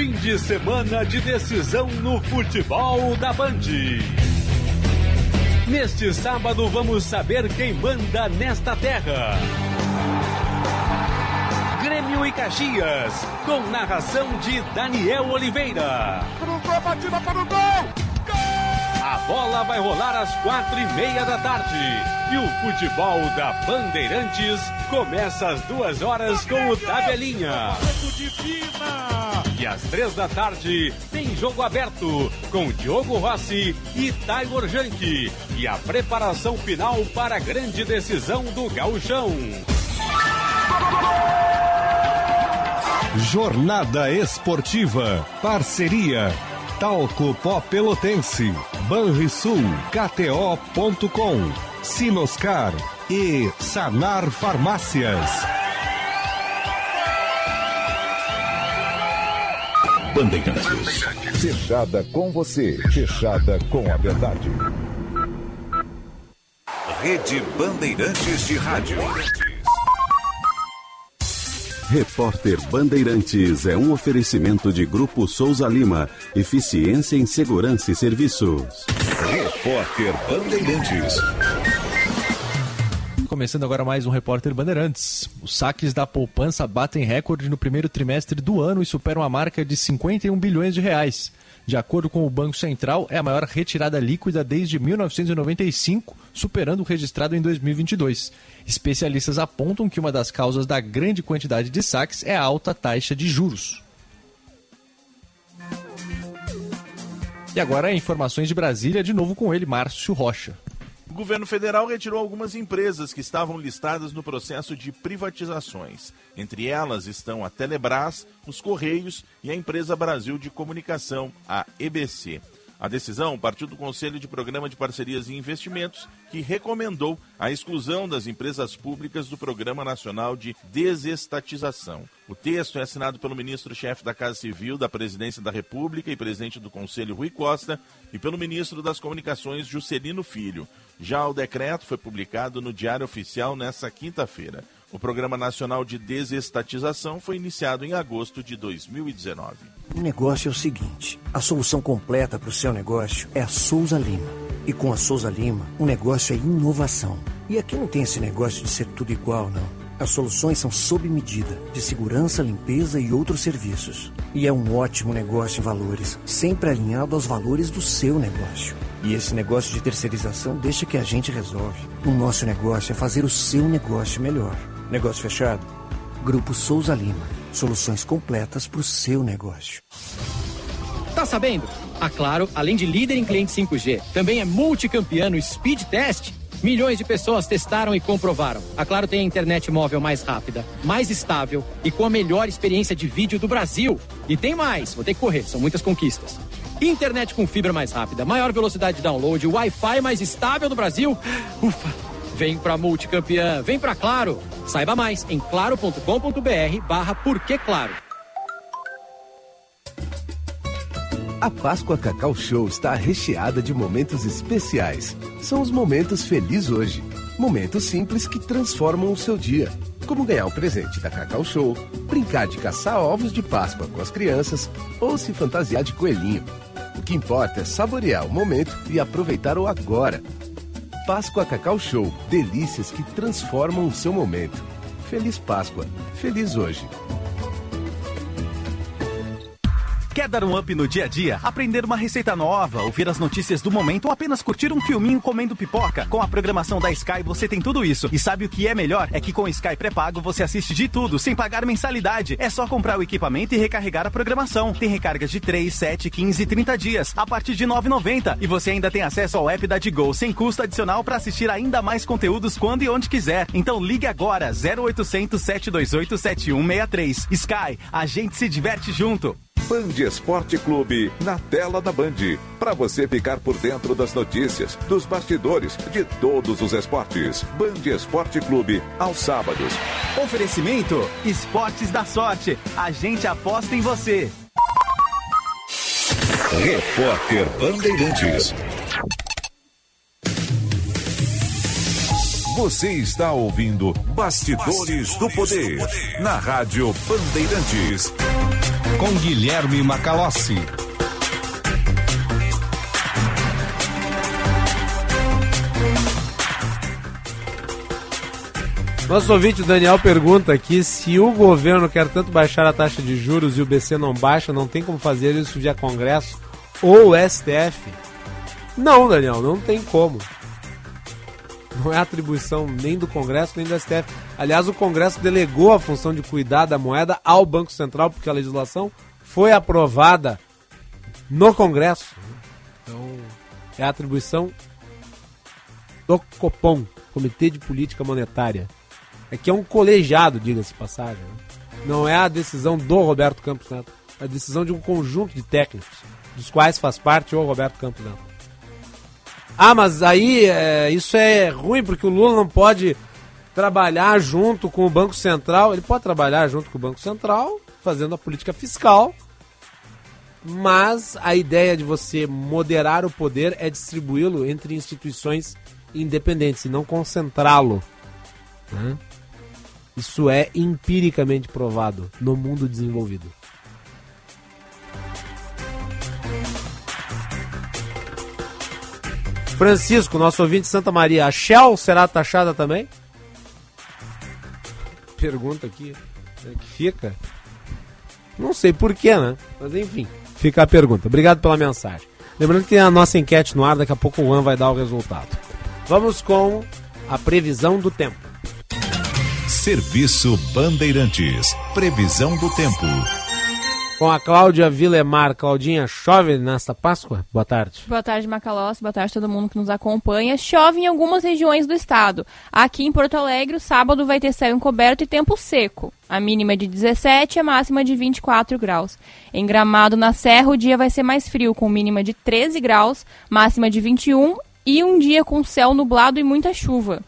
Fim de semana de decisão no futebol da Band. Neste sábado vamos saber quem manda nesta terra. Grêmio e Caxias, com narração de Daniel Oliveira. Cruzou a batida para o gol! A bola vai rolar às quatro e meia da tarde. E o futebol da Bandeirantes começa às duas horas com o Tabelinha. E às três da tarde tem jogo aberto com Diogo Rossi e Taylor Janke. E a preparação final para a grande decisão do gauchão. Jornada Esportiva. Parceria Talco Pó Pelotense, Banrisul, KTO.com, Sinoscar, e Sanar Farmácias. Bandeirantes. Fechada com você, fechada com a verdade. Rede Bandeirantes de Rádio. Repórter Bandeirantes é um oferecimento de Grupo Souza Lima. Eficiência em Segurança e Serviços. Repórter Bandeirantes. Começando agora mais um Repórter Bandeirantes. Os saques da poupança batem recorde no primeiro trimestre do ano e superam a marca de 51 bilhões de reais. De acordo com o Banco Central, é a maior retirada líquida desde 1995, superando o registrado em 2022. Especialistas apontam que uma das causas da grande quantidade de saques é a alta taxa de juros. E agora informações de Brasília, de novo com ele, Márcio Rocha. O governo federal retirou algumas empresas que estavam listadas no processo de privatizações. Entre elas estão a Telebrás, os Correios e a Empresa Brasil de Comunicação, a EBC. A decisão partiu do Conselho de Programa de Parcerias e Investimentos, que recomendou a exclusão das empresas públicas do Programa Nacional de Desestatização. O texto é assinado pelo ministro-chefe da Casa Civil da Presidência da República e presidente do Conselho, Rui Costa, e pelo ministro das Comunicações, Juscelino Filho. Já o decreto foi publicado no Diário Oficial nesta quinta-feira. O Programa Nacional de Desestatização foi iniciado em agosto de 2019. O negócio é o seguinte: a solução completa para o seu negócio é a Souza Lima. E com a Souza Lima, o negócio é inovação. E aqui não tem esse negócio de ser tudo igual, não. As soluções são sob medida, de segurança, limpeza e outros serviços. E é um ótimo negócio em valores, sempre alinhado aos valores do seu negócio. E esse negócio de terceirização deixa que a gente resolve. O nosso negócio é fazer o seu negócio melhor. Negócio fechado? Grupo Souza Lima. Soluções completas para o seu negócio. Tá sabendo? A Claro, além de líder em cliente 5G, também é multicampeão no Speed Test. Milhões de pessoas testaram e comprovaram. A Claro tem a internet móvel mais rápida, mais estável e com a melhor experiência de vídeo do Brasil. E tem mais, vou ter que correr, são muitas conquistas. Internet com fibra mais rápida, maior velocidade de download, Wi-Fi mais estável do Brasil. Ufa! Vem pra Multicampeã, vem pra Claro. Saiba mais em claro.com.br barra Claro. A Páscoa Cacau Show está recheada de momentos especiais. São os momentos Feliz Hoje. Momentos simples que transformam o seu dia. Como ganhar um presente da Cacau Show, brincar de caçar ovos de Páscoa com as crianças ou se fantasiar de coelhinho. O que importa é saborear o momento e aproveitar o agora. Páscoa Cacau Show. Delícias que transformam o seu momento. Feliz Páscoa. Feliz hoje. Quer dar um up no dia a dia? Aprender uma receita nova, ouvir as notícias do momento ou apenas curtir um filminho comendo pipoca? Com a programação da Sky você tem tudo isso. E sabe o que é melhor? É que com Sky pré-pago você assiste de tudo, sem pagar mensalidade. É só comprar o equipamento e recarregar a programação. Tem recargas de 3, 7, 15 e 30 dias, a partir de R$ 9,90. E você ainda tem acesso ao app da Digo, sem custo adicional para assistir ainda mais conteúdos quando e onde quiser. Então ligue agora, 0800 728 7163. Sky, a gente se diverte junto. Band Esporte Clube na tela da Band. Para você ficar por dentro das notícias, dos bastidores, de todos os esportes. Band Esporte Clube, aos sábados. Oferecimento: Esportes da Sorte. A gente aposta em você. Repórter Bandeirantes. Você está ouvindo Bastidores, Bastidores do, poder, do Poder na Rádio Bandeirantes com Guilherme Macalossi. Nosso ouvinte Daniel pergunta aqui se o governo quer tanto baixar a taxa de juros e o BC não baixa, não tem como fazer isso via Congresso ou STF? Não, Daniel, não tem como. Não é atribuição nem do Congresso nem do STF. Aliás, o Congresso delegou a função de cuidar da moeda ao Banco Central, porque a legislação foi aprovada no Congresso. Então, é atribuição do Copom, Comitê de Política Monetária. É que é um colegiado, diga-se passagem. Né? Não é a decisão do Roberto Campos Neto, é a decisão de um conjunto de técnicos, dos quais faz parte o Roberto Campos Neto. Ah, mas aí é, isso é ruim porque o Lula não pode trabalhar junto com o Banco Central. Ele pode trabalhar junto com o Banco Central, fazendo a política fiscal. Mas a ideia de você moderar o poder é distribuí-lo entre instituições independentes e não concentrá-lo. Né? Isso é empiricamente provado no mundo desenvolvido. Francisco, nosso ouvinte de Santa Maria, a Shell será taxada também? Pergunta aqui né, que fica. Não sei porquê, né? Mas enfim, fica a pergunta. Obrigado pela mensagem. Lembrando que tem a nossa enquete no ar, daqui a pouco o Juan vai dar o resultado. Vamos com a previsão do tempo. Serviço Bandeirantes. Previsão do tempo. Com a Cláudia Vilemar. Claudinha, chove nesta Páscoa? Boa tarde. Boa tarde, Macalós. Boa tarde a todo mundo que nos acompanha. Chove em algumas regiões do estado. Aqui em Porto Alegre, o sábado vai ter céu encoberto e tempo seco. A mínima de 17 e a máxima de 24 graus. Em Gramado, na Serra, o dia vai ser mais frio, com mínima de 13 graus, máxima de 21 e um dia com céu nublado e muita chuva.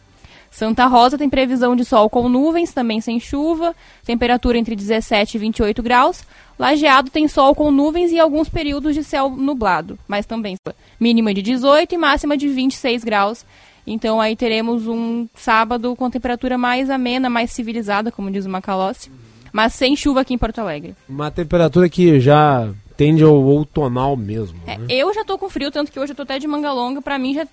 Santa Rosa tem previsão de sol com nuvens, também sem chuva, temperatura entre 17 e 28 graus. Lajeado tem sol com nuvens e alguns períodos de céu nublado, mas também mínima de 18 e máxima de 26 graus. Então aí teremos um sábado com temperatura mais amena, mais civilizada, como diz o Macalossi, mas sem chuva aqui em Porto Alegre. Uma temperatura que já tende ao outonal mesmo. É, né? eu já tô com frio, tanto que hoje eu tô até de manga longa. Pra mim, já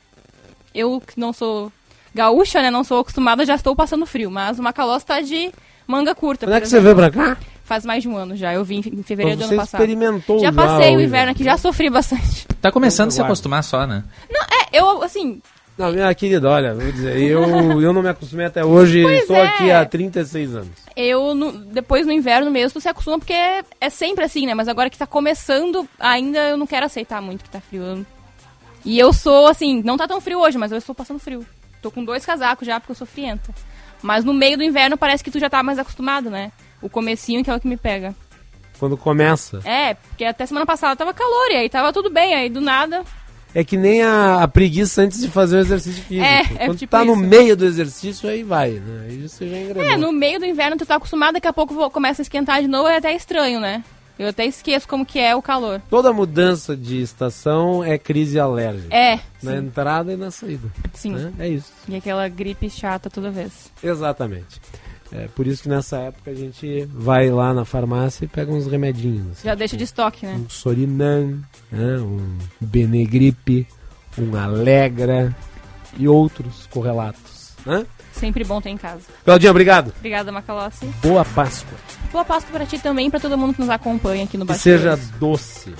eu que não sou gaúcha, né, não sou acostumada, já estou passando frio. Mas o Macalossi tá de manga curta. Quando é que você exemplo. veio pra cá? Faz mais de um ano já. Eu vim em fevereiro do ano você passado. experimentou já já passei o o inverno aqui, já sofri bastante. Tá começando a se acostumar só, né? Não, é, eu, assim, Não, minha querida, olha, vou dizer, eu, eu não me acostumei até hoje, Pois estou é. aqui há 36 anos. eu no- depois no inverno mesmo tu se acostuma porque é, é sempre assim, né? Mas agora que tá começando, ainda eu não quero aceitar muito que tá frio. E eu sou assim, não tá tão frio hoje, mas eu estou passando frio. Tô com dois casacos já porque eu sou frienta. Mas no meio do inverno parece que tu já tá mais acostumado, né? O comecinho que é o que me pega. Quando começa. É, porque até semana passada tava calor e aí tava tudo bem, aí do nada. É que nem a, a preguiça antes de fazer o exercício físico. É, é Quando tipo tá no isso. meio do exercício, aí vai, né? Aí você já engrenou. É, no meio do inverno tu tá acostumado, daqui a pouco começa a esquentar de novo, é até estranho, né? Eu até esqueço como que é o calor. Toda mudança de estação é crise alérgica. É, Na sim. entrada e na saída. Sim. né? É isso. E aquela gripe chata toda vez. Exatamente. É por isso que nessa época a gente vai lá na farmácia e pega uns remedinhos. assim. Já deixa de estoque, né? Um Sorinan, né? um Benegripe, um Alegra e outros correlatos. Né? Sempre bom ter em casa. Claudinha, obrigado. Obrigada, Macalossi. Boa Páscoa. Boa Páscoa pra ti também e pra todo mundo que nos acompanha aqui no Que Bastidores. seja doce.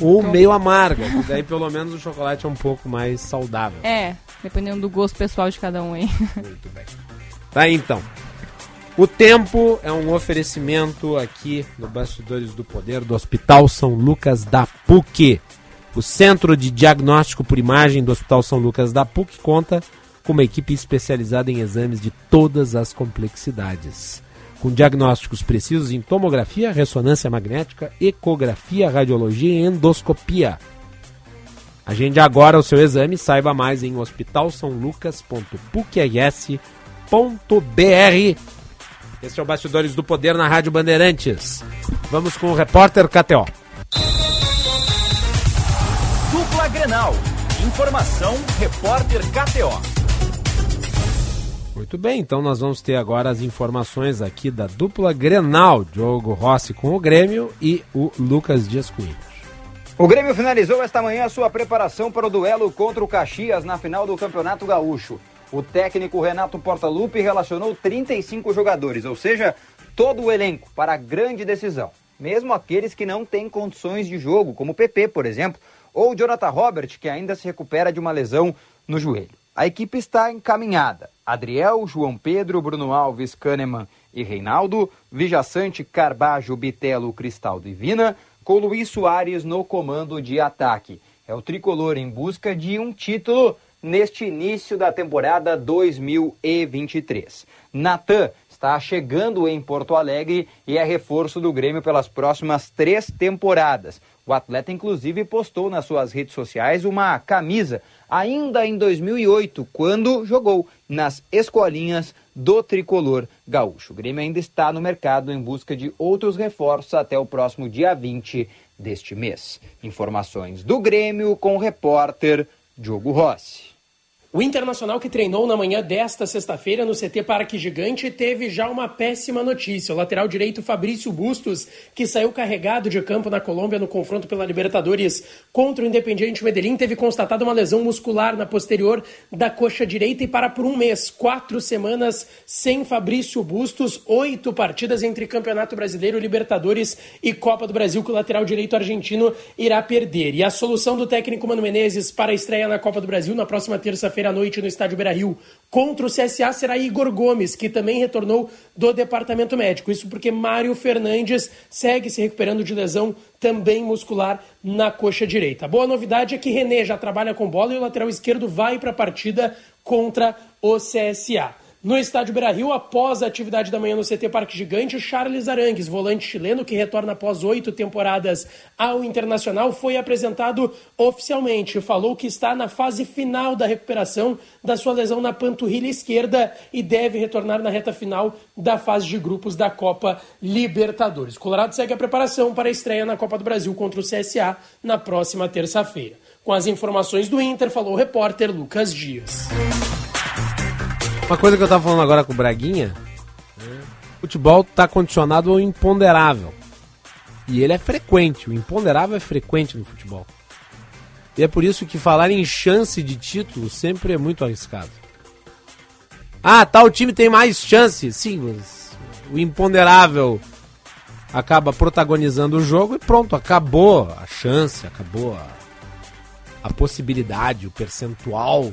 Ou Então- meio amarga, que daí pelo menos o chocolate é um pouco mais saudável. É, dependendo do gosto pessoal de cada um aí. Tá aí então. O tempo é um oferecimento aqui no Bastidores do Poder do Hospital São Lucas da PUC. O Centro de Diagnóstico por Imagem do Hospital São Lucas da PUC conta com uma equipe especializada em exames de todas as complexidades. Com diagnósticos precisos em tomografia, ressonância magnética, ecografia, radiologia e endoscopia. Agende agora o seu exame saiba mais em hospitalsaulucas.pucrs.br. Esse é o Bastidores do Poder na Rádio Bandeirantes. Vamos com o repórter KTO. Dupla Grenal. Informação, repórter KTO. Muito bem, então nós vamos ter agora as informações aqui da dupla Grenal, Diogo Rossi com o Grêmio e o Lucas Dias com o Grêmio finalizou esta manhã sua preparação para o duelo contra o Caxias na final do Campeonato Gaúcho. O técnico Renato Portaluppi relacionou 35 jogadores, ou seja, todo o elenco para a grande decisão. Mesmo aqueles que não têm condições de jogo, como o PP, por exemplo, ou o Jonathan Robert, que ainda se recupera de uma lesão no joelho. A equipe está encaminhada. Adriel, João Pedro, Bruno Alves, Kahneman e Reinaldo, Vijaçante, Carbajo, Bitelo, Cristaldo e Vina, com Luiz Soares no comando de ataque. É o tricolor em busca de um título neste início da temporada 2023. Natan está chegando em Porto Alegre e é reforço do Grêmio pelas próximas três temporadas. O atleta, inclusive, postou nas suas redes sociais uma camisa, ainda em 2008, quando jogou nas escolinhas do tricolor gaúcho. O Grêmio ainda está no mercado em busca de outros reforços até o próximo dia 20 deste mês. Informações do Grêmio com o repórter Diogo Rossi. O Internacional que treinou na manhã desta sexta-feira no CT Parque Gigante teve já uma péssima notícia. O lateral direito Fabrício Bustos, que saiu carregado de campo na Colômbia no confronto pela Libertadores contra o Independiente Medellín, teve constatado uma lesão muscular na posterior da coxa direita e para por um mês, quatro semanas sem Fabrício Bustos, oito partidas entre Campeonato Brasileiro, Libertadores e Copa do Brasil que o lateral direito argentino irá perder. E a solução do técnico Mano Menezes para a estreia na Copa do Brasil na próxima terça-feira à noite no estádio Beira-Rio contra o CSA será Igor Gomes, que também retornou do departamento médico. Isso porque Mário Fernandes segue se recuperando de lesão também muscular na coxa direita. A boa novidade é que René já trabalha com bola e o lateral esquerdo vai para a partida contra o CSA. No estádio Beira-Rio, após a atividade da manhã no CT Parque Gigante, Charles Arangues, volante chileno que retorna após oito temporadas ao Internacional, foi apresentado oficialmente. Falou que está na fase final da recuperação da sua lesão na panturrilha esquerda e deve retornar na reta final da fase de grupos da Copa Libertadores. Colorado segue a preparação para a estreia na Copa do Brasil contra o CSA na próxima terça-feira. Com as informações do Inter, falou o repórter Lucas Dias. Uma coisa que eu tava falando agora com o Braguinha, futebol tá condicionado ao imponderável. E ele é frequente, o imponderável é frequente no futebol. E é por isso que falar em chance de título sempre é muito arriscado. Ah, tal time tem mais chance. Sim, mas o imponderável acaba protagonizando o jogo e pronto, acabou a chance, acabou a, a possibilidade, o percentual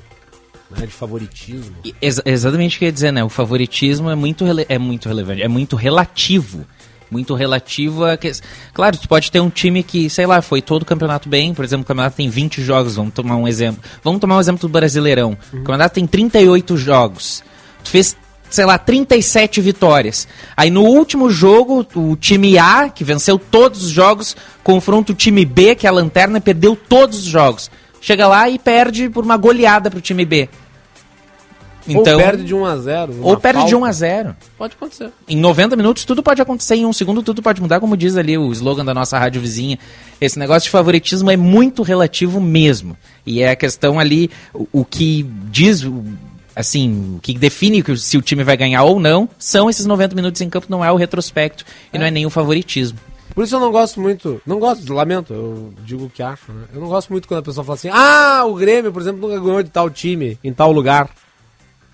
né, de favoritismo. Ex exatamente o que eu ia dizer, né? O favoritismo é muito, é muito relevante, é muito relativo. Muito relativo a. Que... Claro, tu pode ter um time que, sei lá, foi todo o campeonato bem. Por exemplo, o campeonato tem 20 jogos, vamos tomar um exemplo. Vamos tomar um exemplo do Brasileirão. Uhum. O campeonato tem 38 jogos. Tu fez sei lá, 37 vitórias. Aí no último jogo, o time A, que venceu todos os jogos, confronta o time B, que é a lanterna, perdeu todos os jogos chega lá e perde por uma goleada pro time B. Então, ou perde de 1 a 0 Ou perde falta. de 1 a 0 Pode acontecer. Em 90 minutos tudo pode acontecer, em um segundo tudo pode mudar, como diz ali o slogan da nossa rádio vizinha. Esse negócio de favoritismo é muito relativo mesmo. E é a questão ali, o, o que diz, assim, o que define se o time vai ganhar ou não, são esses 90 minutos em campo, não é o retrospecto e é. não é nem o favoritismo. Por isso eu não gosto muito. Não gosto, lamento, eu digo o que acho, né? Eu não gosto muito quando a pessoa fala assim: ah, o Grêmio, por exemplo, nunca ganhou de tal time, em tal lugar.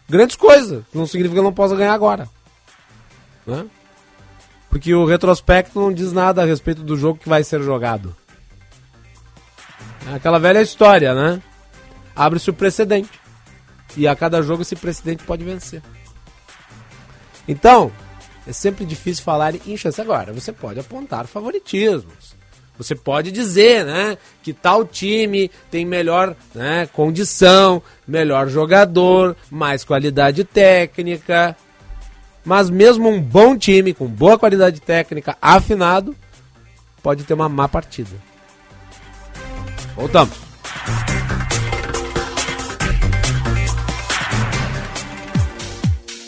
Grandes coisas. Não significa que eu não possa ganhar agora. Né? Porque o retrospecto não diz nada a respeito do jogo que vai ser jogado. É aquela velha história, né? Abre-se o precedente. E a cada jogo esse precedente pode vencer. Então, é sempre difícil falar em chance. Agora, você pode apontar favoritismos. Você pode dizer, né, que tal time tem melhor né, condição, melhor jogador, mais qualidade técnica. Mas mesmo um bom time com boa qualidade técnica, afinado, pode ter uma má partida. Voltamos.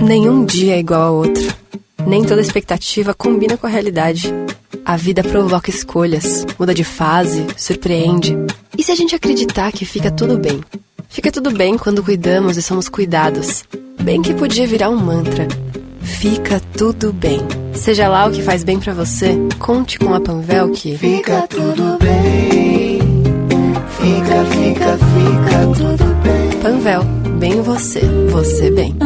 Nenhum dia é igual ao outro. Nem toda expectativa combina com a realidade. A vida provoca escolhas, muda de fase, surpreende. E se a gente acreditar que fica tudo bem? Fica tudo bem quando cuidamos e somos cuidados. Bem que podia virar um mantra. Fica tudo bem. Seja lá o que faz bem para você, conte com a Panvel que fica tudo bem. Fica, fica, fica tudo bem. Panvel, bem você, você bem.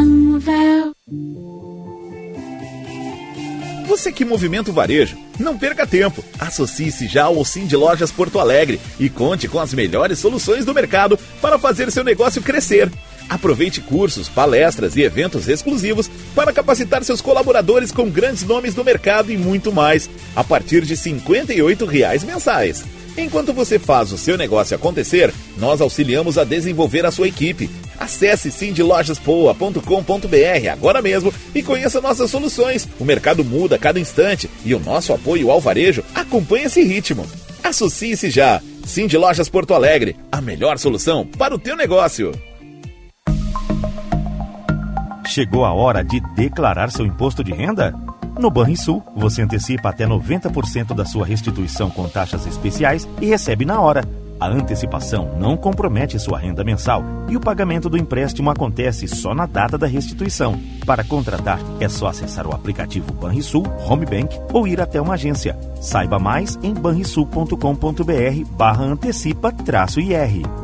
Você que movimenta o varejo, não perca tempo. Associe-se já ao Cindy Lojas Porto Alegre e conte com as melhores soluções do mercado para fazer seu negócio crescer. Aproveite cursos, palestras e eventos exclusivos para capacitar seus colaboradores com grandes nomes do mercado e muito mais, a partir de 58 reais mensais. Enquanto você faz o seu negócio acontecer, nós auxiliamos a desenvolver a sua equipe. Acesse cindylojaspoa.com.br agora mesmo e conheça nossas soluções. O mercado muda a cada instante e o nosso apoio ao varejo acompanha esse ritmo. Associe-se já. Cindy Lojas Porto Alegre, a melhor solução para o teu negócio. Chegou a hora de declarar seu imposto de renda? No Banrisul, você antecipa até 90% da sua restituição com taxas especiais e recebe na hora. A antecipação não compromete sua renda mensal e o pagamento do empréstimo acontece só na data da restituição. Para contratar, é só acessar o aplicativo Banrisul Home Bank ou ir até uma agência. Saiba mais em banrisul.com.br barra antecipa-IR.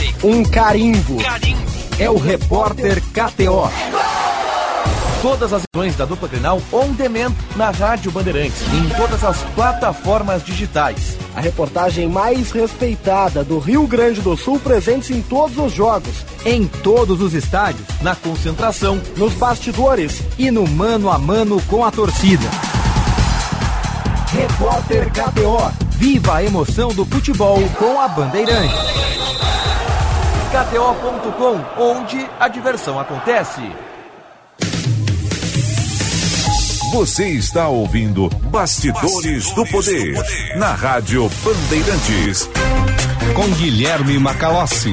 Um carimbo. É o Repórter KTO. Todas as edições da dupla Grenal on demand na Rádio Bandeirantes e em todas as plataformas digitais. A reportagem mais respeitada do Rio Grande do Sul presente em todos os jogos, em todos os estádios, na concentração, nos bastidores e no mano a mano com a torcida. Repórter KTO. Viva a emoção do futebol com a Bandeirante. KTO.com, onde a diversão acontece. Você está ouvindo Bastidores, do, Poder, na Rádio Bandeirantes. Com Guilherme Macalossi.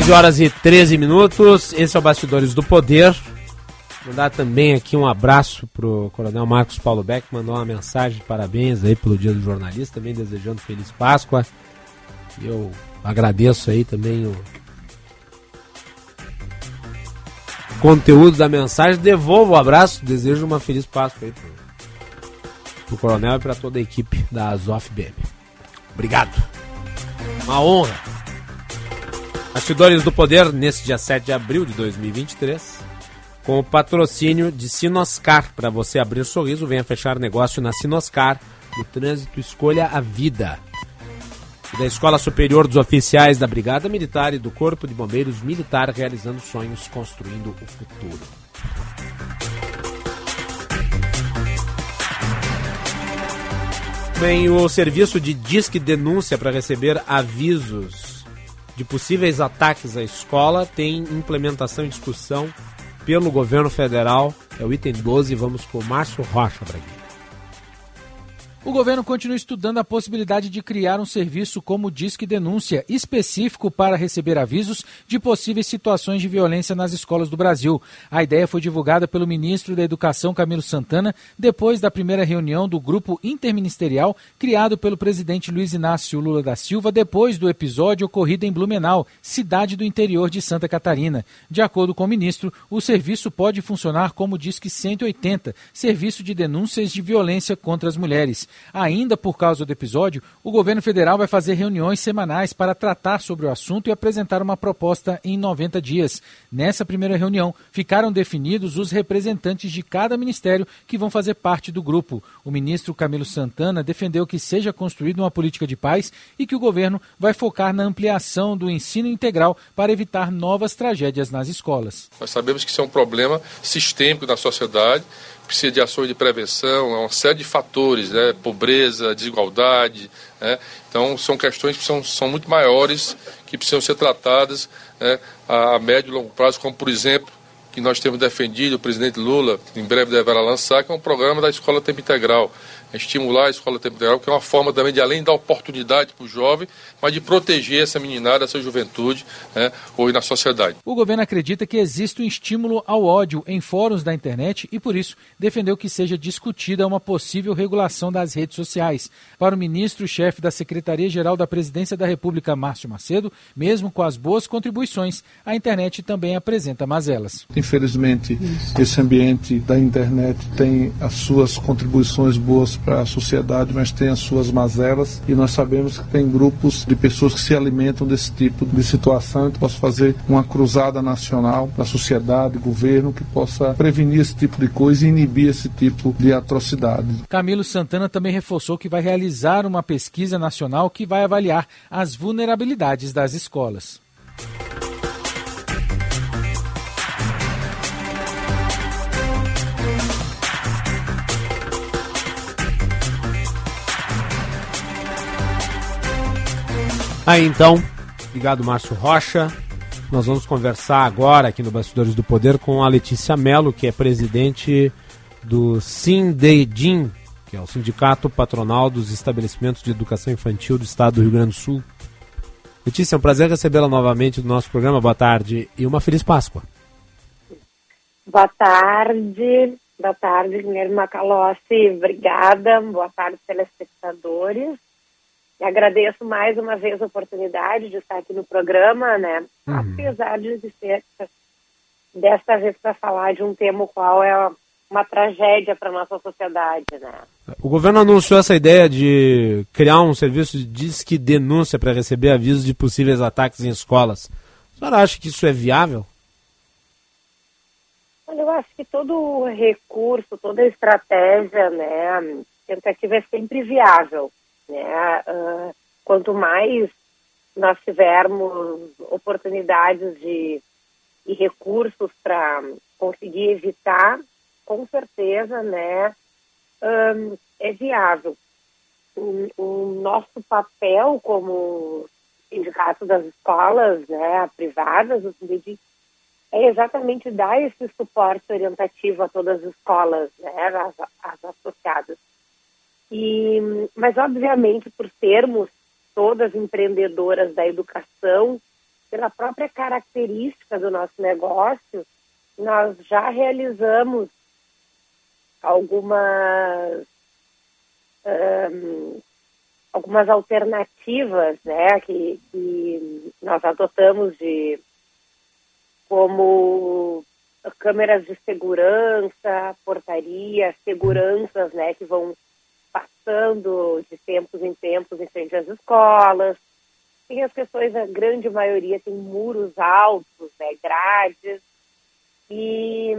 15 horas e 13 minutos. Esse é o Bastidores do Poder. Mandar também aqui um abraço pro Coronel Marcos Paulo Beck, mandou uma mensagem de parabéns aí pelo Dia do Jornalista, também desejando feliz Páscoa. E eu agradeço aí também o conteúdo da mensagem. Devolvo o abraço, desejo uma feliz Páscoa aí pro, pro Coronel e para toda a equipe da Azof BM. Obrigado. Uma honra. Bastidores do Poder, nesse dia 7 de abril de 2023, com o patrocínio de Sinoscar. Para você abrir sorriso, venha fechar negócio na Sinoscar. No trânsito, escolha a vida. Da Escola Superior dos Oficiais da Brigada Militar e do Corpo de Bombeiros Militar, realizando sonhos, construindo o futuro. Bem, o serviço de Disque Denúncia para receber avisos de possíveis ataques à escola tem implementação e discussão pelo governo federal. É o item 12, vamos com o Márcio Rocha aqui. O governo continua estudando a possibilidade de criar um serviço como Disque Denúncia, específico para receber avisos de possíveis situações de violência nas escolas do Brasil. A ideia foi divulgada pelo ministro da Educação, Camilo Santana, depois da primeira reunião do grupo interministerial criado pelo presidente Luiz Inácio Lula da Silva, depois do episódio ocorrido em Blumenau, cidade do interior de Santa Catarina. De acordo com o ministro, o serviço pode funcionar como Disque 180, serviço de denúncias de violência contra as mulheres. Ainda por causa do episódio, o governo federal vai fazer reuniões semanais para tratar sobre o assunto e apresentar uma proposta em 90 dias. Nessa primeira reunião, ficaram definidos os representantes de cada ministério que vão fazer parte do grupo. O ministro Camilo Santana defendeu que seja construída uma política de paz e que o governo vai focar na ampliação do ensino integral para evitar novas tragédias nas escolas. Nós sabemos que isso é um problema sistêmico na sociedade precisa de ações de prevenção, é uma série de fatores, né? pobreza, desigualdade. Né? Então, são questões que são, são muito maiores, que precisam ser tratadas né, a, a médio e longo prazo, como por exemplo que nós temos defendido, o presidente Lula em breve deverá lançar, que é um programa da Escola Tempo Integral estimular a escola tempo integral, que é uma forma também de, além dar oportunidade para o jovem, mas de proteger essa meninada, essa juventude, né, hoje na sociedade. O governo acredita que existe um estímulo ao ódio em fóruns da internet e, por isso, defendeu que seja discutida uma possível regulação das redes sociais. Para o ministro-chefe da Secretaria-Geral da Presidência da República, Márcio Macedo, mesmo com as boas contribuições, a internet também apresenta mazelas. Infelizmente, esse ambiente da internet tem as suas contribuições boas para a sociedade, mas tem as suas mazelas e nós sabemos que tem grupos de pessoas que se alimentam desse tipo de situação. Então, posso fazer uma cruzada nacional da sociedade, governo, que possa prevenir esse tipo de coisa e inibir esse tipo de atrocidade. Camilo Santana também reforçou que vai realizar uma pesquisa nacional que vai avaliar as vulnerabilidades das escolas. Aí então, obrigado Márcio Rocha. Nós vamos conversar agora aqui no Bastidores do Poder com a Letícia Mello, que é presidente do Sindedim, que é o Sindicato Patronal dos Estabelecimentos de Educação Infantil do Estado do Rio Grande do Sul. Letícia, é um prazer recebê-la novamente no nosso programa. Boa tarde e uma feliz Páscoa. Boa tarde, boa tarde, Guilherme Macalossi. Obrigada, boa tarde, telespectadores. Agradeço mais uma vez a oportunidade de estar aqui no programa, né? Uhum. Apesar de ser desta vez para falar de um tema qual é uma tragédia para nossa sociedade, né? O governo anunciou essa ideia de criar um serviço de disque denúncia para receber avisos de possíveis ataques em escolas. A senhora acha que isso é viável? Olha, eu acho que todo recurso, toda estratégia, né, tentativa é sempre viável. Né? Uh, quanto mais nós tivermos oportunidades de, e recursos para conseguir evitar, com certeza, né, um, é viável. O, o, nosso papel como sindicato das escolas né, privadas, é exatamente dar esse suporte orientativo a todas as escolas, né, as, as associadas. E, mas, obviamente, por sermos todas empreendedoras da educação, pela própria característica do nosso negócio, nós já realizamos algumas um, algumas alternativas, né, que, que nós adotamos de como câmeras de segurança, portaria, seguranças, né, que vão passando de tempos em tempos em frente às escolas. Tem as questões, a grande maioria tem muros altos, né, grades, e,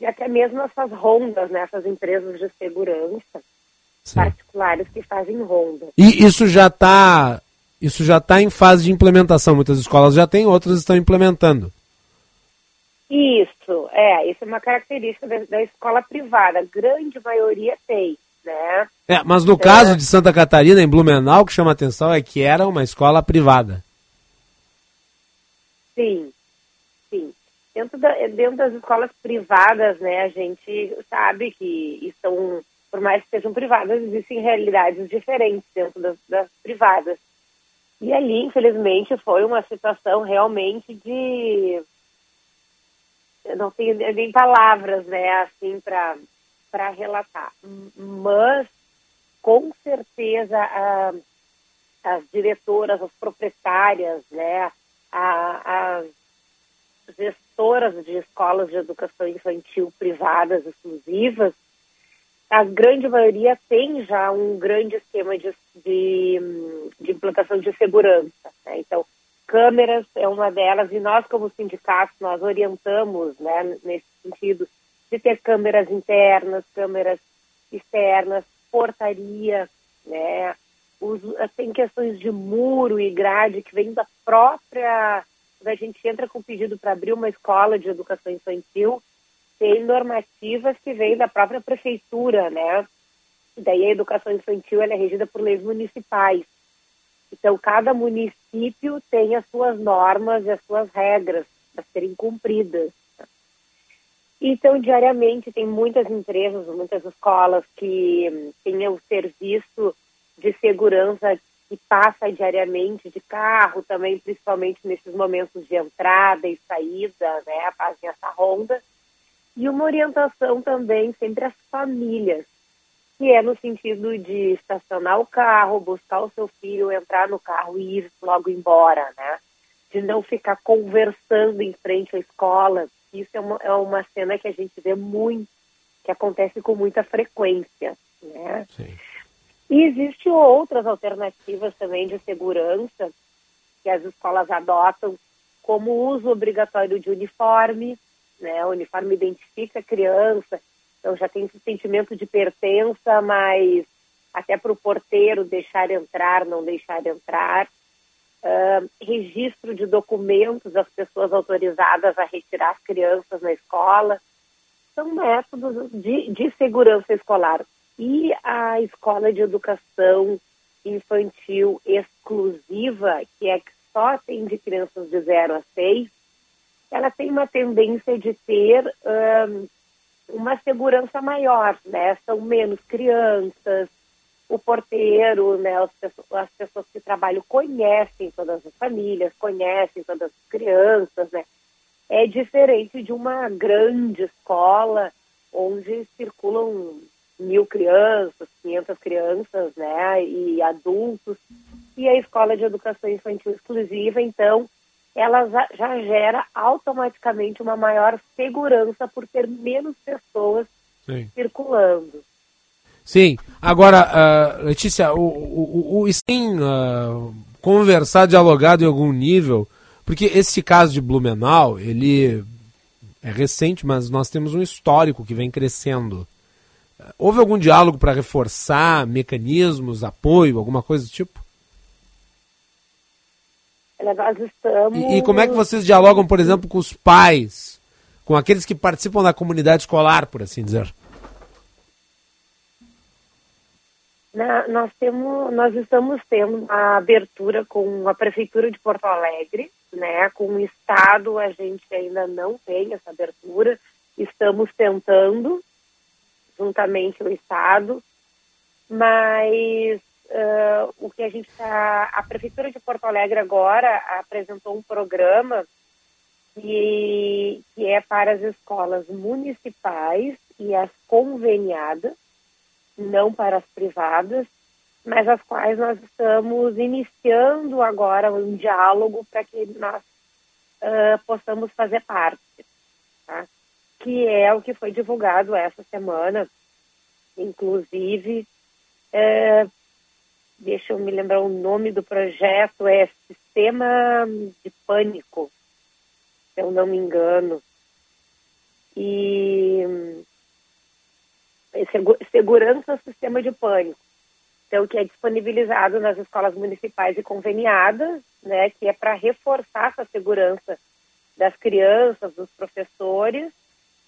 e até mesmo essas rondas, né, essas empresas de segurança Sim. particulares que fazem ronda. E isso já está isso já está em fase de implementação. Muitas escolas já têm, outras estão implementando. Isso, é, isso é uma característica da, da escola privada. A grande maioria tem né? É, mas no é. caso de Santa Catarina, em Blumenau, o que chama atenção é que era uma escola privada. Sim, sim. Dentro, da, dentro das escolas privadas, né, a gente sabe que estão, por mais que sejam privadas, existem realidades diferentes dentro das, das privadas. E ali, infelizmente, foi uma situação realmente de. Eu não tenho nem palavras, né, assim, para para relatar. Mas, com certeza, a, as diretoras, as proprietárias, né, a, as gestoras de escolas de educação infantil privadas exclusivas, a grande maioria tem já um grande esquema de, de, de implantação de segurança. Né? Então, câmeras é uma delas e nós, como sindicatos, nós orientamos né, nesse sentido de ter câmeras internas, câmeras externas, portaria, né? Os, tem questões de muro e grade que vem da própria. Quando a gente entra com pedido para abrir uma escola de educação infantil, tem normativas que vêm da própria prefeitura, né? Daí a educação infantil é regida por leis municipais. Então, cada município tem as suas normas e as suas regras para serem cumpridas. Então, diariamente, tem muitas empresas, muitas escolas que têm o serviço de segurança que passa diariamente de carro também, principalmente nesses momentos de entrada e saída, né, fazem essa ronda. E uma orientação também sempre às famílias, que é no sentido de estacionar o carro, buscar o seu filho, entrar no carro e ir logo embora, né? De não ficar conversando em frente à escola. Isso é uma, é uma cena que a gente vê muito, que acontece com muita frequência, né? Sim. E existem outras alternativas também de segurança que as escolas adotam, como o uso obrigatório de uniforme, né? O uniforme identifica a criança, então já tem esse sentimento de pertença, mas até para o porteiro deixar entrar, não deixar entrar. Registro de documentos das pessoas autorizadas a retirar as crianças na escola. São métodos de, de segurança escolar. E a escola de educação infantil exclusiva, que é que só atende crianças de 0 a 6, ela tem uma tendência de ter um, uma segurança maior, né? São menos crianças, o porteiro, né? As pessoas, as pessoas que trabalham conhecem todas as famílias, conhecem todas as crianças, né? É diferente de uma grande escola onde circulam mil crianças, 500 crianças, né, e adultos, e a escola de educação infantil exclusiva, então, ela já, gera automaticamente uma maior segurança por ter menos pessoas Sim. circulando. Sim. Agora, uh, Letícia, o, o, o, sem uh, conversar, dialogado em algum nível, porque esse caso de Blumenau, ele é recente, mas nós temos um histórico que vem crescendo. Houve algum diálogo para reforçar mecanismos, apoio, alguma coisa do tipo? Nós estamos... E, e, como é que vocês dialogam, por exemplo, com os pais, com aqueles que participam da comunidade escolar, por assim dizer? Na, nós, temos, nós estamos tendo uma abertura com a Prefeitura de Porto Alegre, né? com o Estado a gente ainda não tem essa abertura, estamos tentando, juntamente o Estado, mas uh, o que a gente está. A Prefeitura de Porto Alegre agora apresentou um programa que, que é para as escolas municipais e as conveniadas, não para as privadas, mas as quais nós estamos iniciando agora um diálogo para que nós uh, possamos fazer parte. Tá? que é o que foi divulgado essa semana, inclusive, é, deixa eu me lembrar o nome do projeto, é Sistema de Pânico, se eu não me engano. E é segurança sistema de pânico. Então, que é disponibilizado nas escolas municipais e conveniadas, né, que é para reforçar essa segurança das crianças, dos professores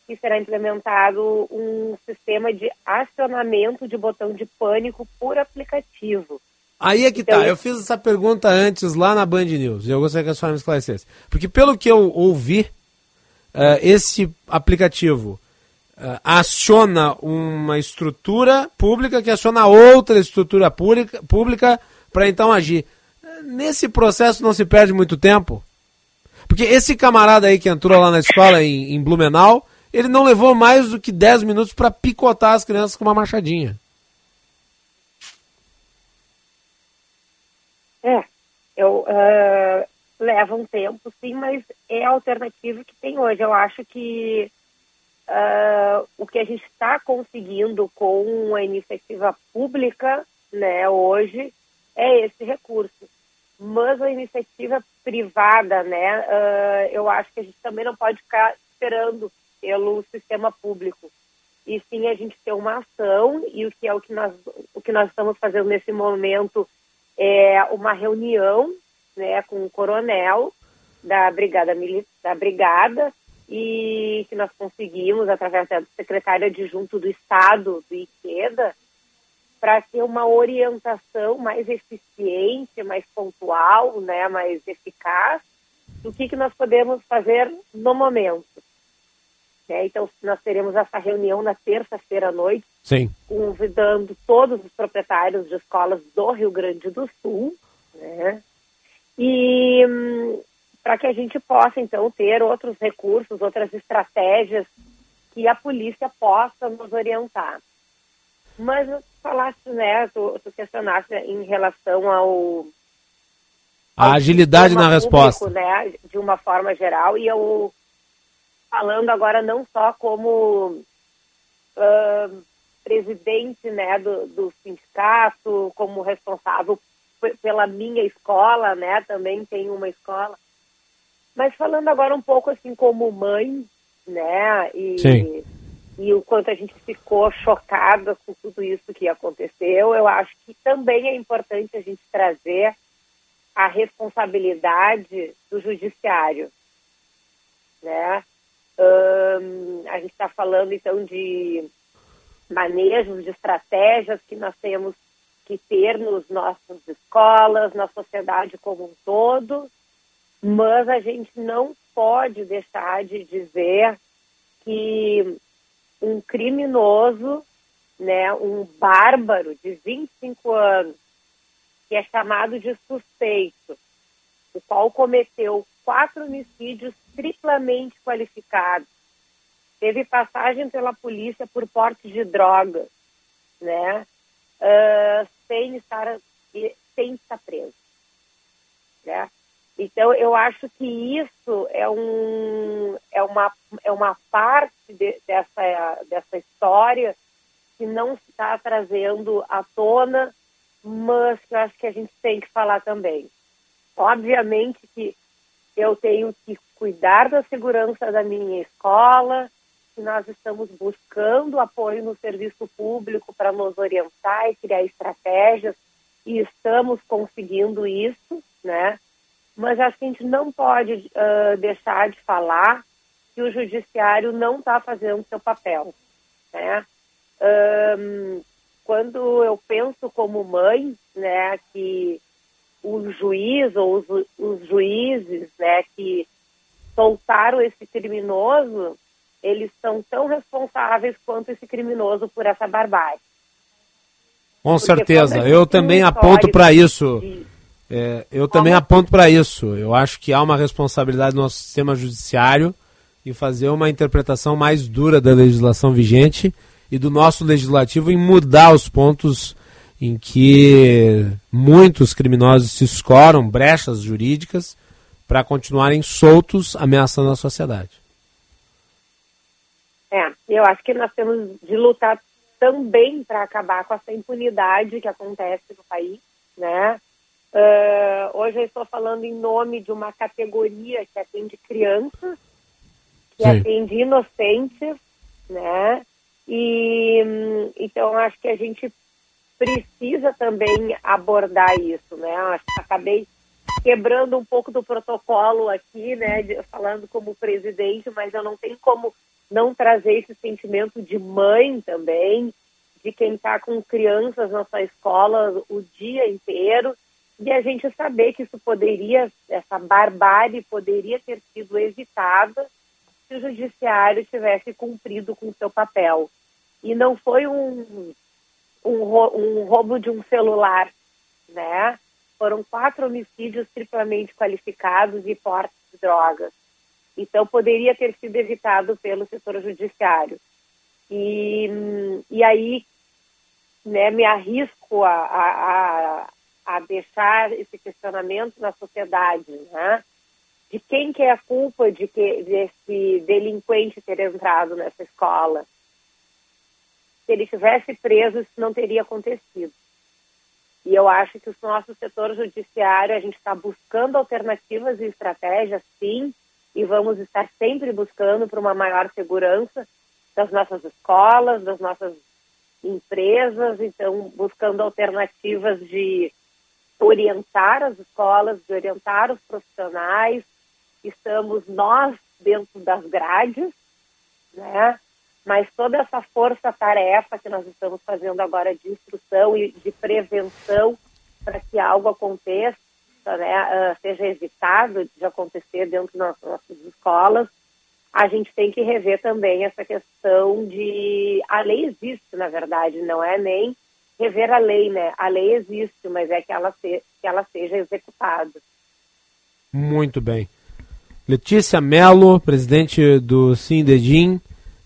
que será implementado um sistema de acionamento de botão de pânico por aplicativo. Aí é que então, tá. Eu fiz essa pergunta antes lá na Band News e eu gostaria que a senhora me esclarecesse. Porque pelo que eu ouvi, uh, esse aplicativo aciona uma estrutura pública que aciona outra estrutura pública, pública para então agir. Nesse processo não se perde muito tempo? Porque esse camarada aí que entrou lá na escola em, em Blumenau, ele não levou mais do que 10 minutos para picotar as crianças com uma machadinha. É, eu, uh, leva um tempo, sim, mas é a alternativa que tem hoje. Eu acho que uh, o que a gente está conseguindo com a iniciativa pública, né, hoje, é esse recurso. Mas a iniciativa privada, né, uh, eu acho que a gente também não pode ficar esperando pelo sistema público. E sim a gente ter uma ação, e o que é o que nós, o que nós estamos fazendo nesse momento é uma reunião né, com o coronel da Brigada, da brigada e que nós conseguimos, através da secretária adjunto do Estado, do IQEDA, para ter uma orientação mais eficiente, mais pontual, né, mais eficaz do que, que nós podemos fazer no momento. É, então, nós teremos essa reunião na terça-feira à noite, Sim. convidando todos os proprietários de escolas do Rio Grande do Sul, né? E hum, para que a gente possa, então, ter outros recursos, outras estratégias que a polícia possa nos orientar. Mas falaste, né, tu, tu questionaste em relação ao... A agilidade na público, resposta. Né, de uma forma geral, e eu falando agora não só como ah, presidente né, do, do sindicato, como responsável pela minha escola, né, também tenho uma escola, mas falando agora um pouco assim como mãe, né, e, Sim. e o quanto a gente ficou chocada com tudo isso que aconteceu, eu acho que também é importante a gente trazer a responsabilidade do judiciário, né? Ahn, a gente está falando então de manejos, de estratégias que nós temos que ter nos nossas escolas, na sociedade como um todo, mas a gente não pode deixar de dizer que um criminoso, né, um bárbaro de 25 anos, que é chamado de suspeito, o qual cometeu quatro homicídios triplamente qualificados, teve passagem pela polícia por porte de drogas, né, ah, sem estar sem estar preso, né? Então eu acho que isso é um é uma é uma parte de- dessa dessa história que não está trazendo à tona, mas que eu acho que a gente tem que falar também. Obviamente que eu tenho que cuidar da segurança da minha escola, que nós estamos buscando apoio no serviço público para nos orientar e criar estratégias, e estamos conseguindo isso, né? Mas acho que a gente não pode ah, deixar de falar que o judiciário não está fazendo seu papel, né? Ahn, quando eu penso como mãe, né, que o juiz ou os, os juízes, né, que soltaram esse criminoso, eles são tão responsáveis quanto esse criminoso por essa barbárie. Com Porque certeza. Eu também um aponto para isso. de- É, eu também aponto para isso. Eu acho que há uma responsabilidade do nosso sistema judiciário em fazer uma interpretação mais dura da legislação vigente e do nosso legislativo em mudar os pontos em que muitos criminosos se escoram, brechas jurídicas, para continuarem soltos ameaçando a sociedade. É, eu acho que nós temos de lutar também para acabar com essa impunidade que acontece no país, né? Ah, hoje eu estou falando em nome de uma categoria que atende crianças, que Sim. atende inocentes, né? E hum, então acho que a gente precisa também abordar isso, né? Acho que acabei quebrando um pouco do protocolo aqui, né? de- falando como presidente, mas eu não tenho como não trazer esse sentimento de mãe também, de quem está com crianças na sua escola o dia inteiro, e a gente saber que isso poderia, essa barbárie poderia ter sido evitada se o judiciário tivesse cumprido com o seu papel. E não foi um, um, um roubo de um celular, né? Foram quatro homicídios triplamente qualificados e porte de drogas. Então, poderia ter sido evitado pelo setor judiciário. E, e aí, né, me arrisco a, a, a deixar esse questionamento na sociedade, né? De quem que é a culpa de que desse delinquente ter entrado nessa escola? Se ele tivesse preso, isso não teria acontecido. E eu acho que o nosso setor judiciário, a gente está buscando alternativas e estratégias, sim, e vamos estar sempre buscando para uma maior segurança das nossas escolas, das nossas empresas, então buscando alternativas de orientar as escolas, de orientar os profissionais. Estamos nós dentro das grades, né? mas toda essa força-tarefa que nós estamos fazendo agora de instrução e de prevenção para que algo aconteça, né, uh, seja evitado de acontecer dentro das nossas escolas, a gente tem que rever também essa questão de a lei existe, na verdade, não é nem rever a lei, né? A lei existe, mas é que ela, se, que ela seja executada. Muito bem. Letícia Mello, presidente do Sindedim,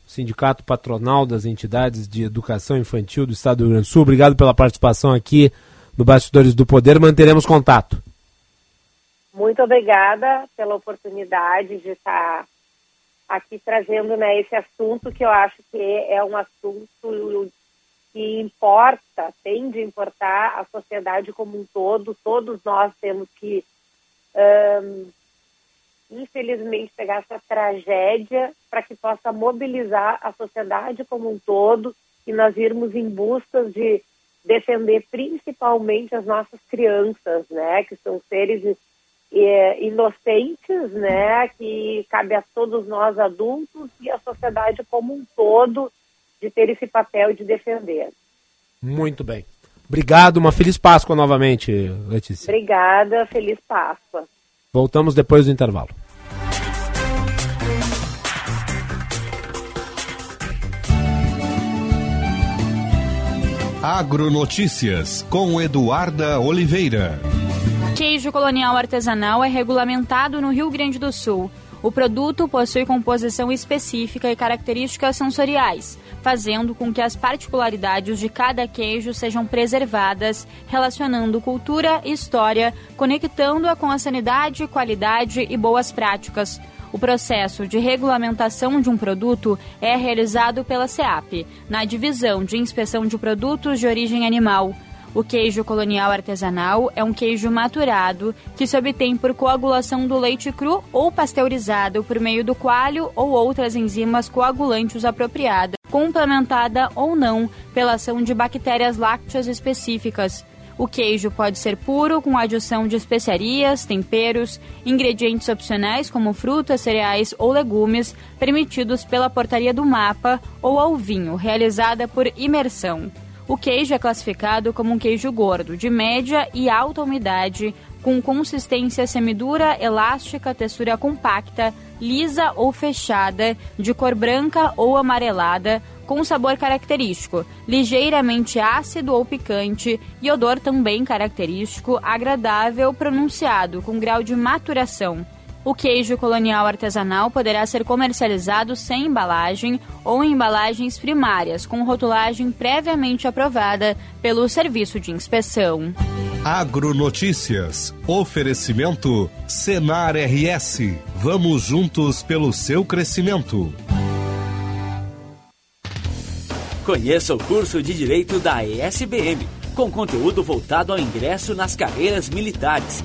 Sindicato Patronal das Entidades de Educação Infantil do Estado do Rio Grande do Sul. Obrigado pela participação aqui no Bastidores do Poder. Manteremos contato. Muito obrigada pela oportunidade de estar aqui trazendo né, esse assunto que eu acho que é um assunto que importa, tem de importar a sociedade como um todo. Todos nós temos que infelizmente, pegar essa tragédia para que possa mobilizar a sociedade como um todo e nós irmos em busca de defender principalmente as nossas crianças, né, que são seres é, inocentes, né, que cabe a todos nós adultos e a sociedade como um todo de ter esse papel de defender. Muito bem. Obrigado, uma feliz Páscoa novamente, Letícia. Obrigada, feliz Páscoa. Voltamos depois do intervalo. Agronotícias com Eduarda Oliveira. Queijo colonial artesanal é regulamentado no Rio Grande do Sul. O produto possui composição específica e características sensoriais, fazendo com que as particularidades de cada queijo sejam preservadas, relacionando cultura e história, conectando-a com a sanidade, qualidade e boas práticas. O processo de regulamentação de um produto é realizado pela SEAP, na Divisão de Inspeção de Produtos de Origem Animal. O queijo colonial artesanal é um queijo maturado que se obtém por coagulação do leite cru ou pasteurizado por meio do coalho ou outras enzimas coagulantes apropriadas, complementada ou não pela ação de bactérias lácteas específicas. O queijo pode ser puro, com adição de especiarias, temperos, ingredientes opcionais como frutas, cereais ou legumes, permitidos pela portaria do mapa, ou ao vinho, realizada por imersão. O queijo é classificado como um queijo gordo, de média e alta umidade, com consistência semidura, elástica, textura compacta, lisa ou fechada, de cor branca ou amarelada, com sabor característico, ligeiramente ácido ou picante e odor também característico, agradável, pronunciado, com grau de maturação. O queijo colonial artesanal poderá ser comercializado sem embalagem ou em embalagens primárias, com rotulagem previamente aprovada pelo Serviço de Inspeção. Agronotícias. Oferecimento Senar RS. Vamos juntos pelo seu crescimento. Conheça o curso de Direito da ESBM, com conteúdo voltado ao ingresso nas carreiras militares.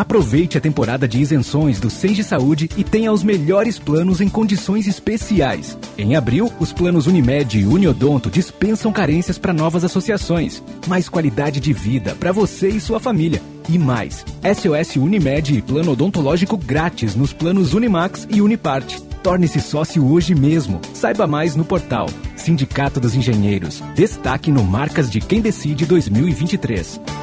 Aproveite a temporada de isenções do Senge Saúde e tenha os melhores planos em condições especiais. Em abril, os planos Unimed e Uniodonto dispensam carências para novas associações. Mais qualidade de vida para você e sua família. E mais, SOS Unimed e plano odontológico grátis nos planos Unimax e Uniparte. Torne-se sócio hoje mesmo. Saiba mais no portal Sindicato dos Engenheiros. Destaque no Marcas de Quem Decide 2023.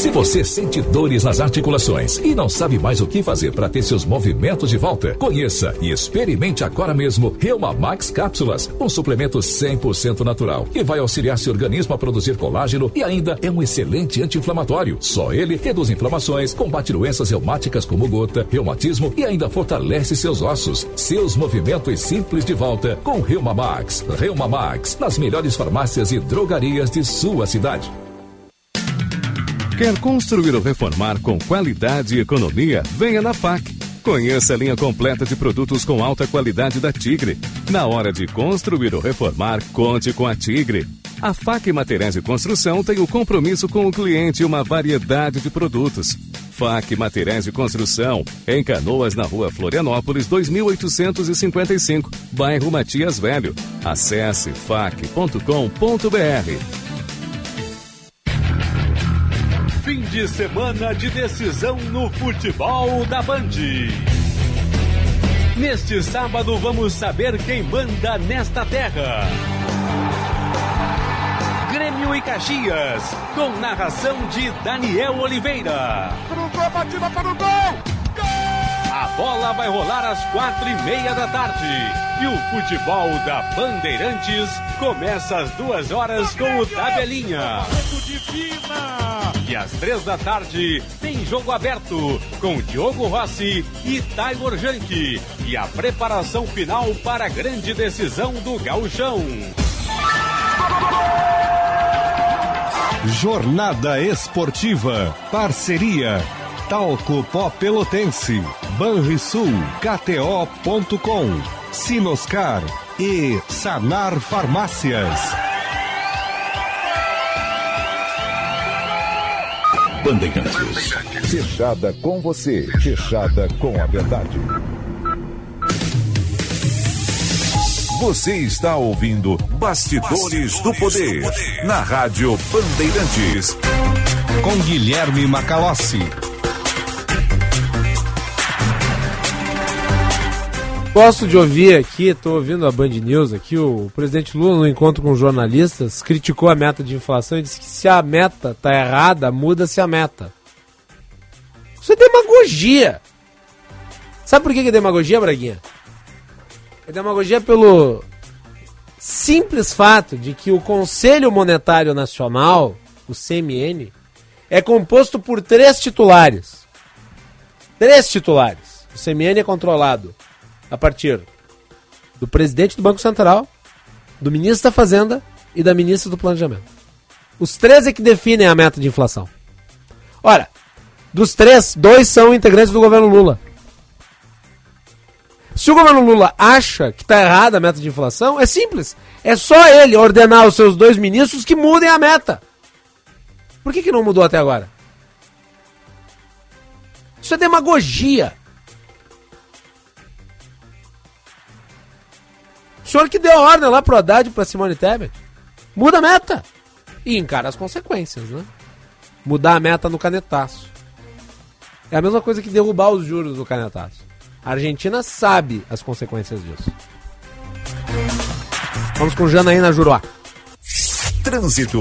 Se você sente dores nas articulações e não sabe mais o que fazer para ter seus movimentos de volta, conheça e experimente agora mesmo Reuma Max Cápsulas, um suplemento 100% natural que vai auxiliar seu organismo a produzir colágeno e ainda é um excelente anti-inflamatório. Só ele reduz inflamações, combate doenças reumáticas como gota, reumatismo e ainda fortalece seus ossos. Seus movimentos simples de volta com Reuma Max. Reuma Max, nas melhores farmácias e drogarias de sua cidade. Quer construir ou reformar com qualidade e economia? Venha na FAC. Conheça a linha completa de produtos com alta qualidade da Tigre. Na hora de construir ou reformar, conte com a Tigre. A FAC Materiais de Construção tem o compromisso com o cliente e uma variedade de produtos. FAC Materiais de Construção, em Canoas, na rua Florianópolis, 2855, bairro Matias Velho. Acesse fac.com.br. de semana de decisão no futebol da Band. Neste sábado vamos saber quem manda nesta terra. Grêmio e Caxias, com narração de Daniel Oliveira. Cruzou, batida para o gol! A bola vai rolar às quatro e meia da tarde. E o futebol da Bandeirantes começa às duas horas com o Tabelinha. E às três da tarde tem jogo aberto com Diogo Rossi e Taylor Janke. E a preparação final para a grande decisão do Gauchão. Jornada Esportiva. Parceria. Talco Pó Pelotense. Banrisul. KTO.com. Sinoscar. E Sanar Farmácias. Bandeirantes. Fechada com você, fechada com a verdade. Você está ouvindo Bastidores, do, Poder, na Rádio Bandeirantes. Com Guilherme Macalossi. Gosto de ouvir aqui, estou ouvindo a Band News aqui, o presidente Lula, no encontro com jornalistas, criticou a meta de inflação e disse que se a meta está errada, muda-se a meta. Isso é demagogia. Sabe por que é demagogia, Braguinha? É demagogia pelo simples fato de que o Conselho Monetário Nacional, o CMN, é composto por três titulares. Três titulares. O CMN é controlado a partir do presidente do Banco Central, do ministro da Fazenda e da ministra do Planejamento. Os três é que definem a meta de inflação. Ora, dos três, dois são integrantes do governo Lula. Se o governo Lula acha que está errada a meta de inflação, é simples. É só ele ordenar os seus dois ministros que mudem a meta. Por que, que não mudou até agora? Isso é demagogia. Senhor que deu a ordem lá pro Haddad e pra Simone Tebet. Muda a meta. E encara as consequências, né? Mudar a meta no canetaço. É a mesma coisa que derrubar os juros do canetaço. A Argentina sabe as consequências disso. Vamos com Janaína Juruá. Trânsito.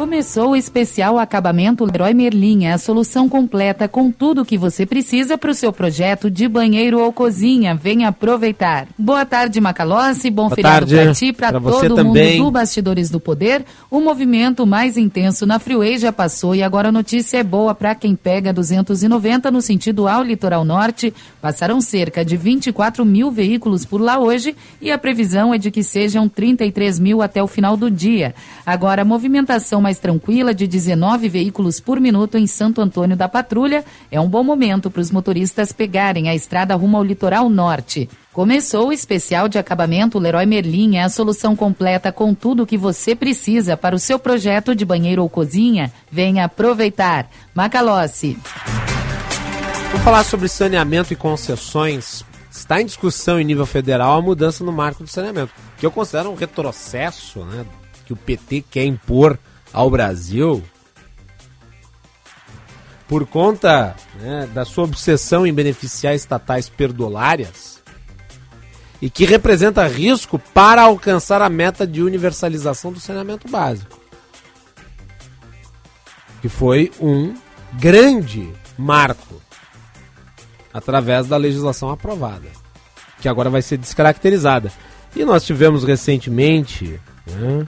Começou o especial acabamento Leroy Merlin, é a solução completa com tudo o que você precisa para o seu projeto de banheiro ou cozinha. Venha aproveitar. Boa tarde, Macalossi. Bom Boa feriado para ti, para todo também. mundo do Bastidores do Poder. O movimento mais intenso na Freeway já passou e agora a notícia é boa para quem pega 290 no sentido ao litoral norte. Passaram cerca de 24 mil veículos por lá hoje e a previsão é de que sejam 33 mil até o final do dia. Agora, a movimentação mais tranquila de 19 veículos por minuto em Santo Antônio da Patrulha é um bom momento para os motoristas pegarem a estrada rumo ao litoral norte. Começou o especial de acabamento Leroy Merlin, é a solução completa com tudo o que você precisa para o seu projeto de banheiro ou cozinha. Venha aproveitar. Macalossi. Vamos falar sobre saneamento e concessões. Está em discussão em nível federal a mudança no marco do saneamento, que eu considero um retrocesso, né, que o PT quer impor ao Brasil por conta né, da sua obsessão em beneficiar estatais perdulárias e que representa risco para alcançar a meta de universalização do saneamento básico, que foi um grande marco através da legislação aprovada, que agora vai ser descaracterizada. E nós tivemos recentemente né,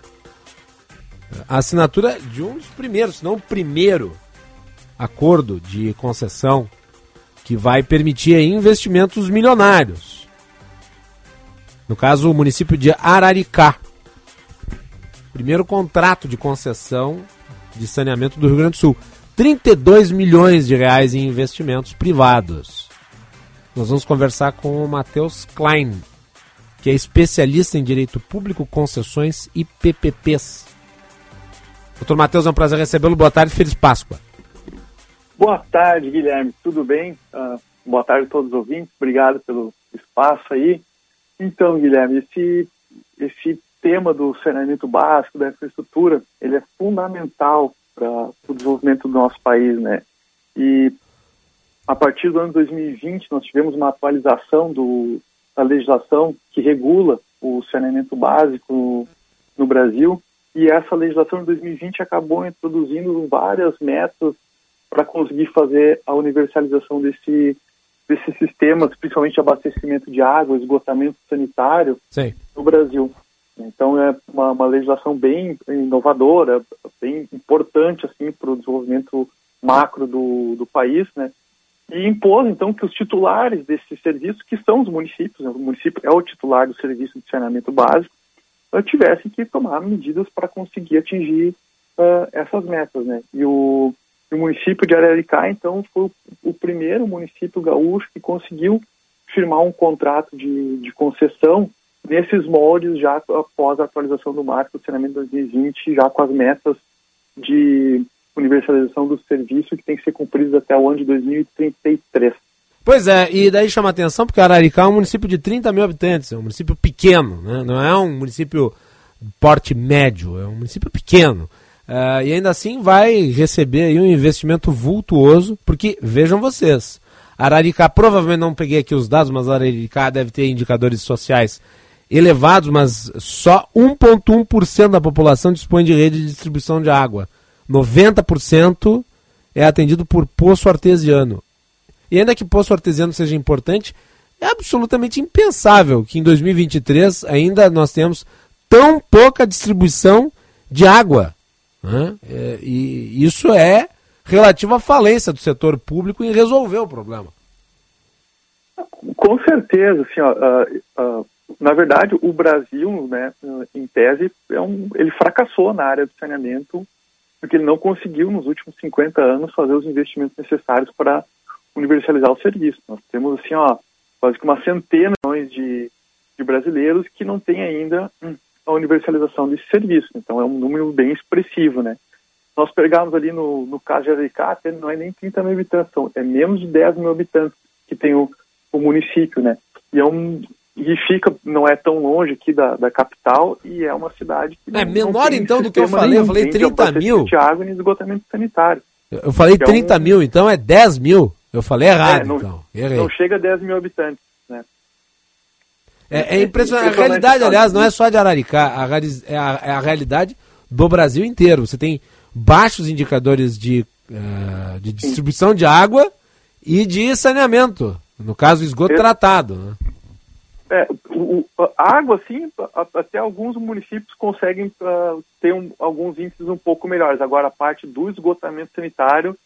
a assinatura de um dos primeiros, se não o primeiro acordo de concessão que vai permitir investimentos milionários. No caso, o município de Araricá. Primeiro contrato de concessão de saneamento do Rio Grande do Sul. 32 milhões de reais em investimentos privados. Nós vamos conversar com o Matheus Klein, que é especialista em direito público, concessões e PPPs. Doutor Matheus, é um prazer recebê-lo. Boa tarde, feliz Páscoa. Boa tarde, Guilherme. Tudo bem? Uh, boa tarde a todos os ouvintes. Obrigado pelo espaço aí. Então, Guilherme, esse, esse tema do saneamento básico, da infraestrutura, ele é fundamental para o desenvolvimento do nosso país, né? E a partir do ano 2020 nós tivemos uma atualização do, da legislação que regula o saneamento básico no Brasil e essa legislação de 2020 acabou introduzindo várias metas para conseguir fazer a universalização desse desses sistemas, principalmente abastecimento de água, esgotamento sanitário Sim. no Brasil. Então é uma, uma legislação bem inovadora, bem importante assim para o desenvolvimento macro do, do país, né? E impôs então que os titulares desse serviço, que são os municípios, né? o município é o titular do serviço de saneamento básico, tivessem que tomar medidas para conseguir atingir uh, essas metas, né? E o, o município de Araricá, então, foi o, o primeiro município gaúcho que conseguiu firmar um contrato de, de concessão nesses moldes já após a atualização do marco do saneamento 2020, já com as metas de universalização do serviço que tem que ser cumpridas até o ano de 2033. Pois é, e daí chama atenção porque Araricá é um município de 30 mil habitantes, é um município pequeno, né? não é um município porte médio, é um município pequeno. Uh, e ainda assim vai receber aí um investimento vultuoso, porque vejam vocês, Araricá, provavelmente não peguei aqui os dados, mas Araricá deve ter indicadores sociais elevados, mas só 1,1% da população dispõe de rede de distribuição de água. 90% é atendido por poço artesiano. E ainda que poço artesiano seja importante, é absolutamente impensável que em 2023 ainda nós temos tão pouca distribuição de água. Né? É, e isso é relativo à falência do setor público em resolver o problema. Com certeza, assim, ó, uh, uh, na verdade, o Brasil, né, em tese, é um, ele fracassou na área do saneamento porque ele não conseguiu, nos últimos 50 anos, fazer os investimentos necessários para universalizar o serviço. Nós temos, assim, ó, quase que uma centena de, de brasileiros que não têm ainda hum, a universalização desse serviço. Então, é um número bem expressivo, né? Nós pegamos ali no, no caso de Aricá, não é nem 30 mil habitantes, são, é menos de 10 mil habitantes que tem o, o município, né? E é um, e fica, não é tão longe aqui da, da capital e é uma cidade que. É menor então do que eu falei, eu falei 30 mil. De água e esgotamento sanitário. Eu falei 30 é um... mil, então é 10 mil. Eu falei errado, é, não, então. Errei. Não chega a 10 mil habitantes, né? É, é impressionante. A realidade, aliás, não é só de Araricá, a, é, a, é a realidade do Brasil inteiro. Você tem baixos indicadores de, uh, de distribuição Sim. de água e de saneamento. No caso, esgoto tratado. Né? É, o, a água, sim, até alguns municípios conseguem uh, ter um, alguns índices um pouco melhores. Agora, a parte do esgotamento sanitário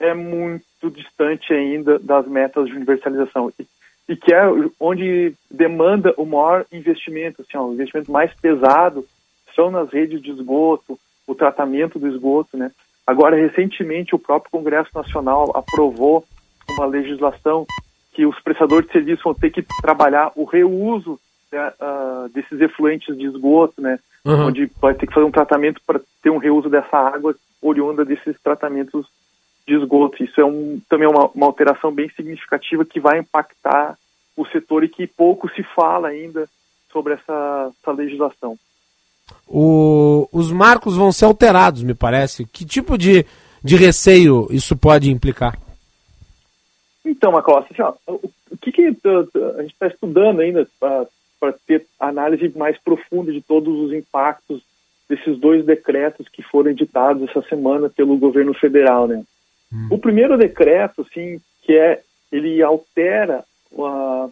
é muito distante ainda das metas de universalização. E, e que é onde demanda o maior investimento, assim, ó, o investimento mais pesado são nas redes de esgoto, o tratamento do esgoto, né? Agora, recentemente, o próprio Congresso Nacional aprovou uma legislação que os prestadores de serviço vão ter que trabalhar o reuso né, uh, desses efluentes de esgoto, né? Uhum. Onde vai ter que fazer um tratamento para ter um reuso dessa água oriunda desses tratamentos de esgoto. Isso é um, também é uma, uma alteração bem significativa que vai impactar o setor e que pouco se fala ainda sobre essa, essa legislação. O, os marcos vão ser alterados, me parece. Que tipo de, de receio isso pode implicar? Então, Macalossi, assim, o, o que, que a gente está estudando ainda para ter análise mais profunda de todos os impactos desses dois decretos que foram editados essa semana pelo governo federal, né? Hum. O primeiro decreto, assim, que é ele altera a,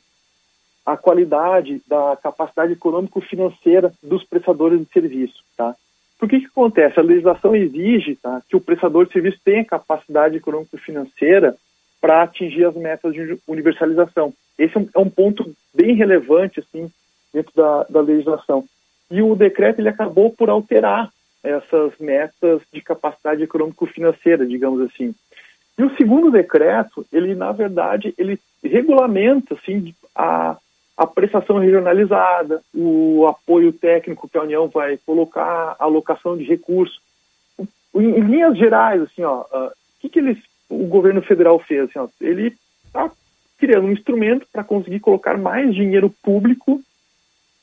a qualidade da capacidade econômico-financeira dos prestadores de serviço, tá? Por que que acontece? A legislação exige tá, que o prestador de serviço tenha capacidade econômico-financeira para atingir as metas de universalização. Esse é um ponto bem relevante assim dentro da, da legislação. E o decreto ele acabou por alterar essas metas de capacidade econômico-financeira, digamos assim. E o segundo decreto, ele na verdade ele regulamenta assim a, a prestação regionalizada, o apoio técnico que a União vai colocar, a alocação de recursos. Em, linhas gerais, assim, ó, uh, o que, que eles, o governo federal fez? Assim, ó, ele está criando um instrumento para conseguir colocar mais dinheiro público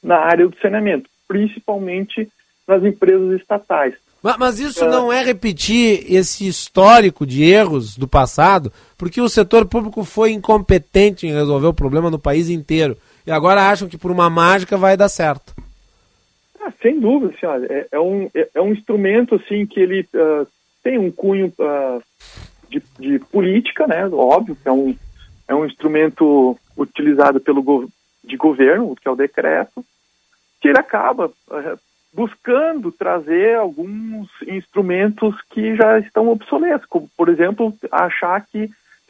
na área do saneamento, principalmente nas empresas estatais. Mas, mas isso uh, não é repetir esse histórico de erros do passado, porque o setor público foi incompetente em resolver o problema no país inteiro. E agora acham que por uma mágica vai dar certo. Ah, sem dúvida, olha, é, é, um, é, é, um instrumento assim que ele uh, tem um cunho uh, de, de, política, né? Óbvio é um, é um instrumento utilizado pelo go de governo, que é o decreto, que ele acaba uh, buscando trazer alguns instrumentos que já estão obsoletos, como, por exemplo, achar que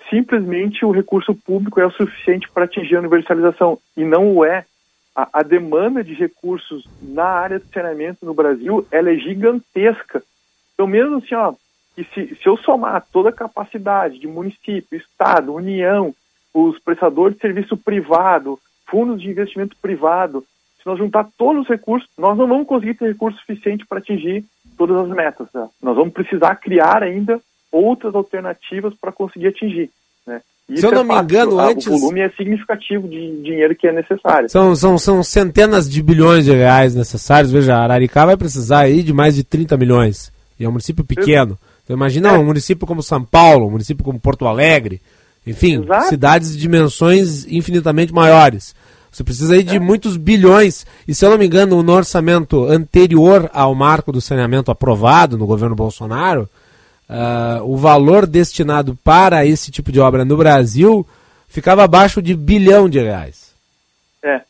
simplesmente o recurso público é o suficiente para atingir a universalização, e não o é. A, a demanda de recursos na área de saneamento no Brasil, ela é gigantesca. Então, mesmo assim, ó, que se, se eu somar toda a capacidade de município, estado, união, os prestadores de serviço privado, fundos de investimento privado, se nós juntar todos os recursos, nós não vamos conseguir ter recurso suficiente para atingir todas as metas. Né? Nós vamos precisar criar ainda outras alternativas para conseguir atingir. Né? Se eu não é me engano, antes. O volume é significativo de dinheiro que é necessário. São, são, são centenas de bilhões de reais necessários. Veja, Araricá vai precisar aí de mais de 30 milhões. E é um município pequeno. Então, imagina é. um município como São Paulo, um município como Porto Alegre. Enfim, Exato. cidades de dimensões infinitamente maiores. Você precisa aí de muitos bilhões. E se eu não me engano, no orçamento anterior ao marco do saneamento aprovado no governo Bolsonaro, uh, o valor destinado para esse tipo de obra no Brasil ficava abaixo de bilhão de reais. É.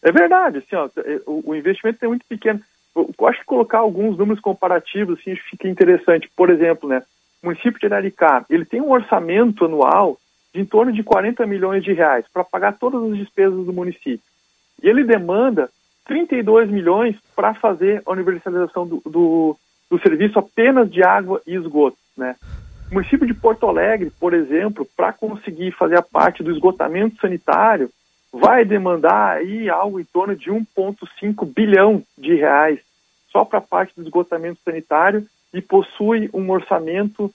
É verdade, assim, ó, o, investimento é muito pequeno. Eu acho que colocar alguns números comparativos assim, fica interessante. Por exemplo, né, o município de Araricá, ele tem um orçamento anual de em torno de 40 milhões de reais para pagar todas as despesas do município. E ele demanda 32 milhões para fazer a universalização do, do, do, serviço apenas de água e esgoto. Né? O município de Porto Alegre, por exemplo, para conseguir fazer a parte do esgotamento sanitário, vai demandar aí algo em torno de 1,5 bilhão de reais só para a parte do esgotamento sanitário e possui um orçamento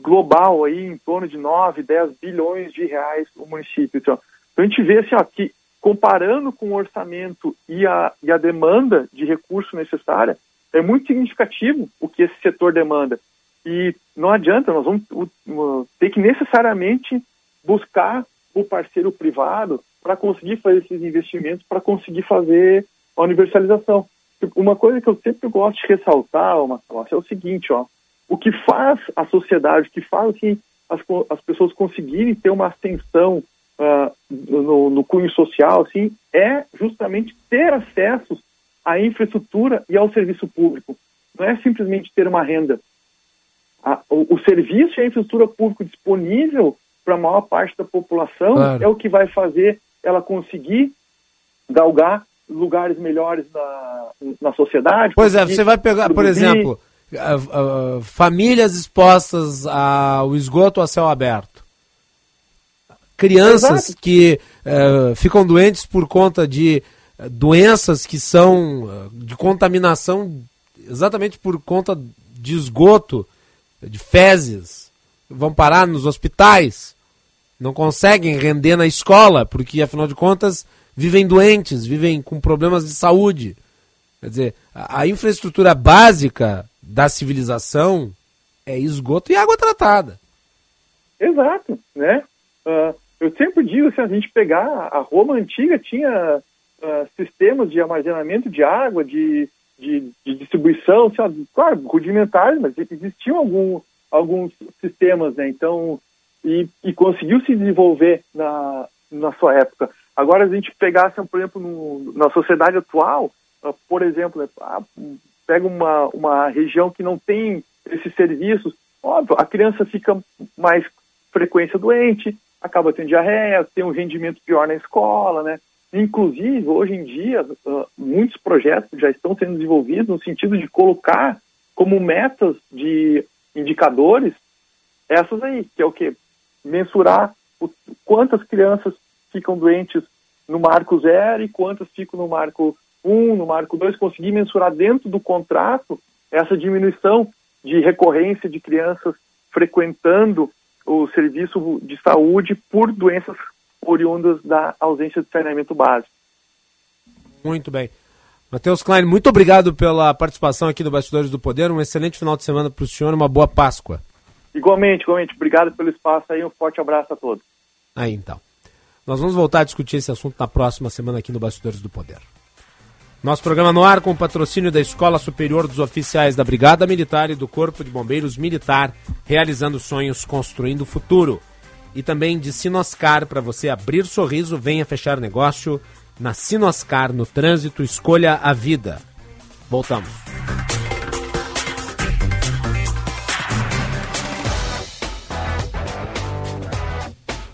global aí em torno de 9, 10 bilhões de reais o município. Então, então a gente vê assim, ó, que comparando com o orçamento e a, e a demanda de recurso necessária, é muito significativo o que esse setor demanda. E não adianta, nós vamos ter que necessariamente buscar o parceiro privado para conseguir fazer esses investimentos, para conseguir fazer a universalização. Uma coisa que eu sempre gosto de ressaltar, Marcelo, é o seguinte, ó, o que faz a sociedade, o que faz as, as pessoas conseguirem ter uma ascensão uh, no, no cunho social, assim, é justamente ter acesso à infraestrutura e ao serviço público. Não é simplesmente ter uma renda. A, o, o, serviço e a infraestrutura pública disponível para a maior parte da população claro. é o que vai fazer ela conseguir galgar lugares melhores na, na sociedade. Pois é, você vai pegar, por exemplo, uh, uh, famílias expostas ao esgoto a céu aberto. Crianças Exato. que uh, ficam doentes por conta de doenças que são de contaminação exatamente por conta de esgoto, de fezes, vão parar nos hospitais, não conseguem render na escola, porque afinal de contas vivem doentes, vivem com problemas de saúde. Quer dizer, a, a infraestrutura básica da civilização é esgoto e água tratada. Exato, né? Uh, eu sempre digo, se assim, a gente pegar a Roma antiga tinha uh, sistemas de armazenamento de água, de, de, de distribuição, assim, claro, rudimentares, mas existiam algum, alguns sistemas, né? Então, e, e conseguiu se desenvolver na, na sua época. Agora, se a gente pegasse, por exemplo, no, na sociedade atual, uh, por exemplo, uh, pega uma, uma região que não tem esses serviços, óbvio, a criança fica mais frequência doente, acaba tendo diarreia, tem um rendimento pior na escola, né? Inclusive, hoje em dia, uh, muitos projetos já estão sendo desenvolvidos no sentido de colocar como metas de indicadores essas aí, que é o quê? Mensurar o, quantas crianças ficam doentes no marco zero e quantas ficam no marco um, no marco dois, conseguir mensurar dentro do contrato essa diminuição de recorrência de crianças frequentando o serviço de saúde por doenças oriundas da ausência de saneamento básico. Muito bem. Matheus Klein, muito obrigado pela participação aqui do Bastidores do Poder. Um excelente final de semana para o senhor, uma boa Páscoa. Igualmente, igualmente. Obrigado pelo espaço aí, um forte abraço a todos. Aí então. Nós vamos voltar a discutir esse assunto na próxima semana aqui no Bastidores do Poder. Nosso programa no ar com o patrocínio da Escola Superior dos Oficiais da Brigada Militar e do Corpo de Bombeiros Militar, realizando sonhos, construindo o futuro. E também de Sinoscar, para você abrir sorriso, venha fechar negócio. Na Sinoscar, no trânsito, escolha a vida. Voltamos.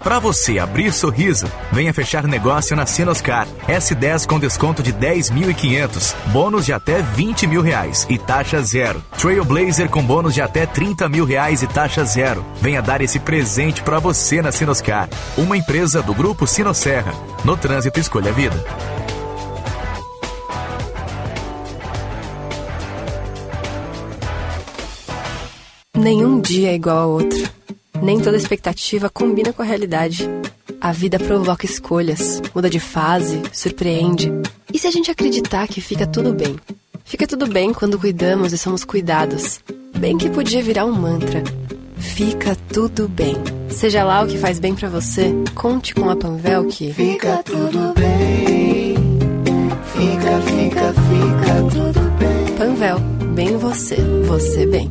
Para você abrir sorriso, venha fechar negócio na Sinoscar. S10 com desconto de 10.500, bônus de até 20 mil reais e taxa zero. Trailblazer com bônus de até 30 mil reais e taxa zero. Venha dar esse presente para você na Sinoscar, uma empresa do grupo Sinosserra. No trânsito, escolha a vida. Nenhum dia é igual ao outro. Nem toda expectativa combina com a realidade. A vida provoca escolhas, muda de fase, surpreende. E se a gente acreditar que fica tudo bem? Fica tudo bem quando cuidamos e somos cuidados. Bem que podia virar um mantra. Fica tudo bem. Seja lá o que faz bem para você, conte com a Panvel que Fica tudo bem. Fica, fica, fica tudo bem. Panvel, bem você, você bem.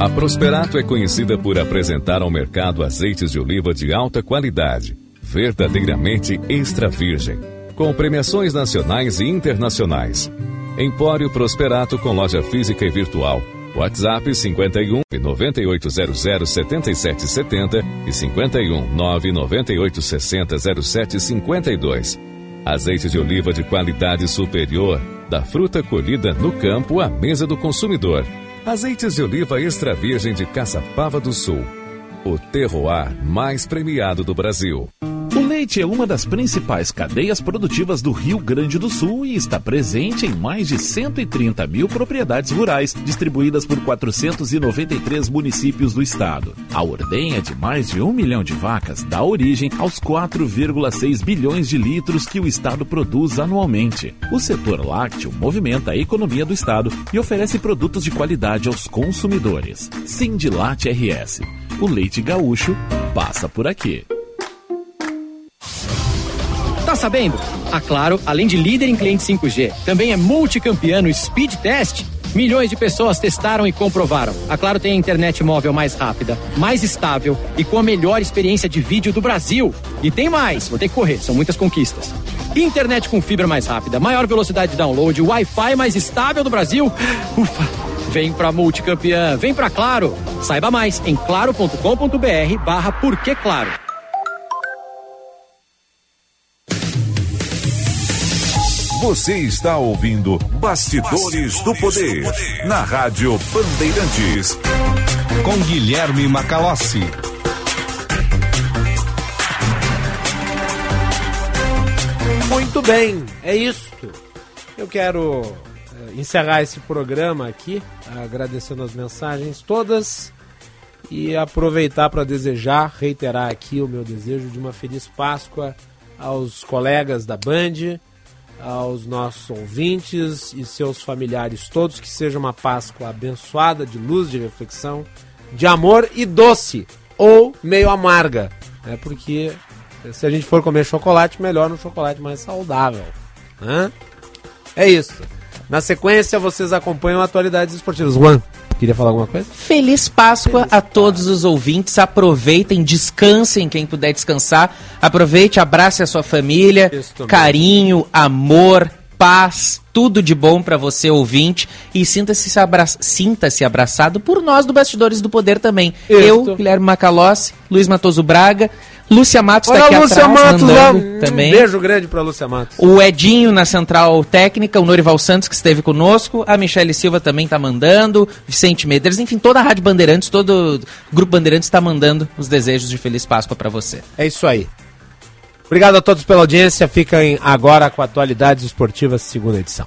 A Prosperato é conhecida por apresentar ao mercado azeites de oliva de alta qualidade, verdadeiramente extra virgem, com premiações nacionais e internacionais. Empório Prosperato com loja física e virtual. WhatsApp 51 9800 7770 e 51 998 60 0752. Azeite de oliva de qualidade superior, da fruta colhida no campo à mesa do consumidor. Azeites de oliva extra virgem de Caçapava do Sul. O terroir mais premiado do Brasil. Leite é uma das principais cadeias produtivas do Rio Grande do Sul e está presente em mais de 130 mil propriedades rurais, distribuídas por 493 municípios do estado. A ordenha de mais de um milhão de vacas dá origem aos 4,6 bilhões de litros que o estado produz anualmente. O setor lácteo movimenta a economia do estado e oferece produtos de qualidade aos consumidores. Sindilate RS. O leite gaúcho passa por aqui. Tá sabendo? A Claro, além de líder em cliente 5G, também é multicampeão no Speed Test. Milhões de pessoas testaram e comprovaram. A Claro tem a internet móvel mais rápida, mais estável e com a melhor experiência de vídeo do Brasil. E tem mais, vou ter que correr, são muitas conquistas. Internet com fibra mais rápida, maior velocidade de download, Wi-Fi mais estável do Brasil. Ufa! Vem pra multicampeã, vem pra Claro. Saiba mais em claro.com.br barra Claro. Você está ouvindo Bastidores, do, Poder, na Rádio Bandeirantes. Com Guilherme Macalossi. Muito bem, é isto. Eu quero eh, encerrar esse programa aqui, agradecendo as mensagens todas e aproveitar para desejar, reiterar aqui o meu desejo de uma feliz Páscoa aos colegas da Band, aos nossos ouvintes e seus familiares todos, que seja uma Páscoa abençoada, de luz, de reflexão, de amor e doce, ou meio amarga, né? porque se a gente for comer chocolate, melhor no chocolate mais saudável. Né? É isso. Na sequência, vocês acompanham atualidades esportivas. Juan. Queria falar alguma coisa? Feliz Páscoa a todos os ouvintes. Aproveitem, descansem quem puder descansar. Aproveite, abrace a sua família. Carinho, amor, paz, tudo de bom para você ouvinte e sinta-se abra sinta-se abraçado por nós do Bastidores do Poder também. Eu, Guilherme Macalossi, Luiz Matoso Braga, Lúcia Matos Olha tá aqui Lúcia atrás Matos lá. mandando Um também. beijo grande pra Lúcia Matos. O Edinho na central técnica, o Norival Santos que esteve conosco, a Michele Silva também tá mandando, Vicente Medeiros, enfim, toda a Rádio Bandeirantes, todo o Grupo Bandeirantes está mandando os desejos de Feliz Páscoa para você. É isso aí. Obrigado a todos pela audiência. Fiquem agora com Atualidades Esportivas, segunda edição.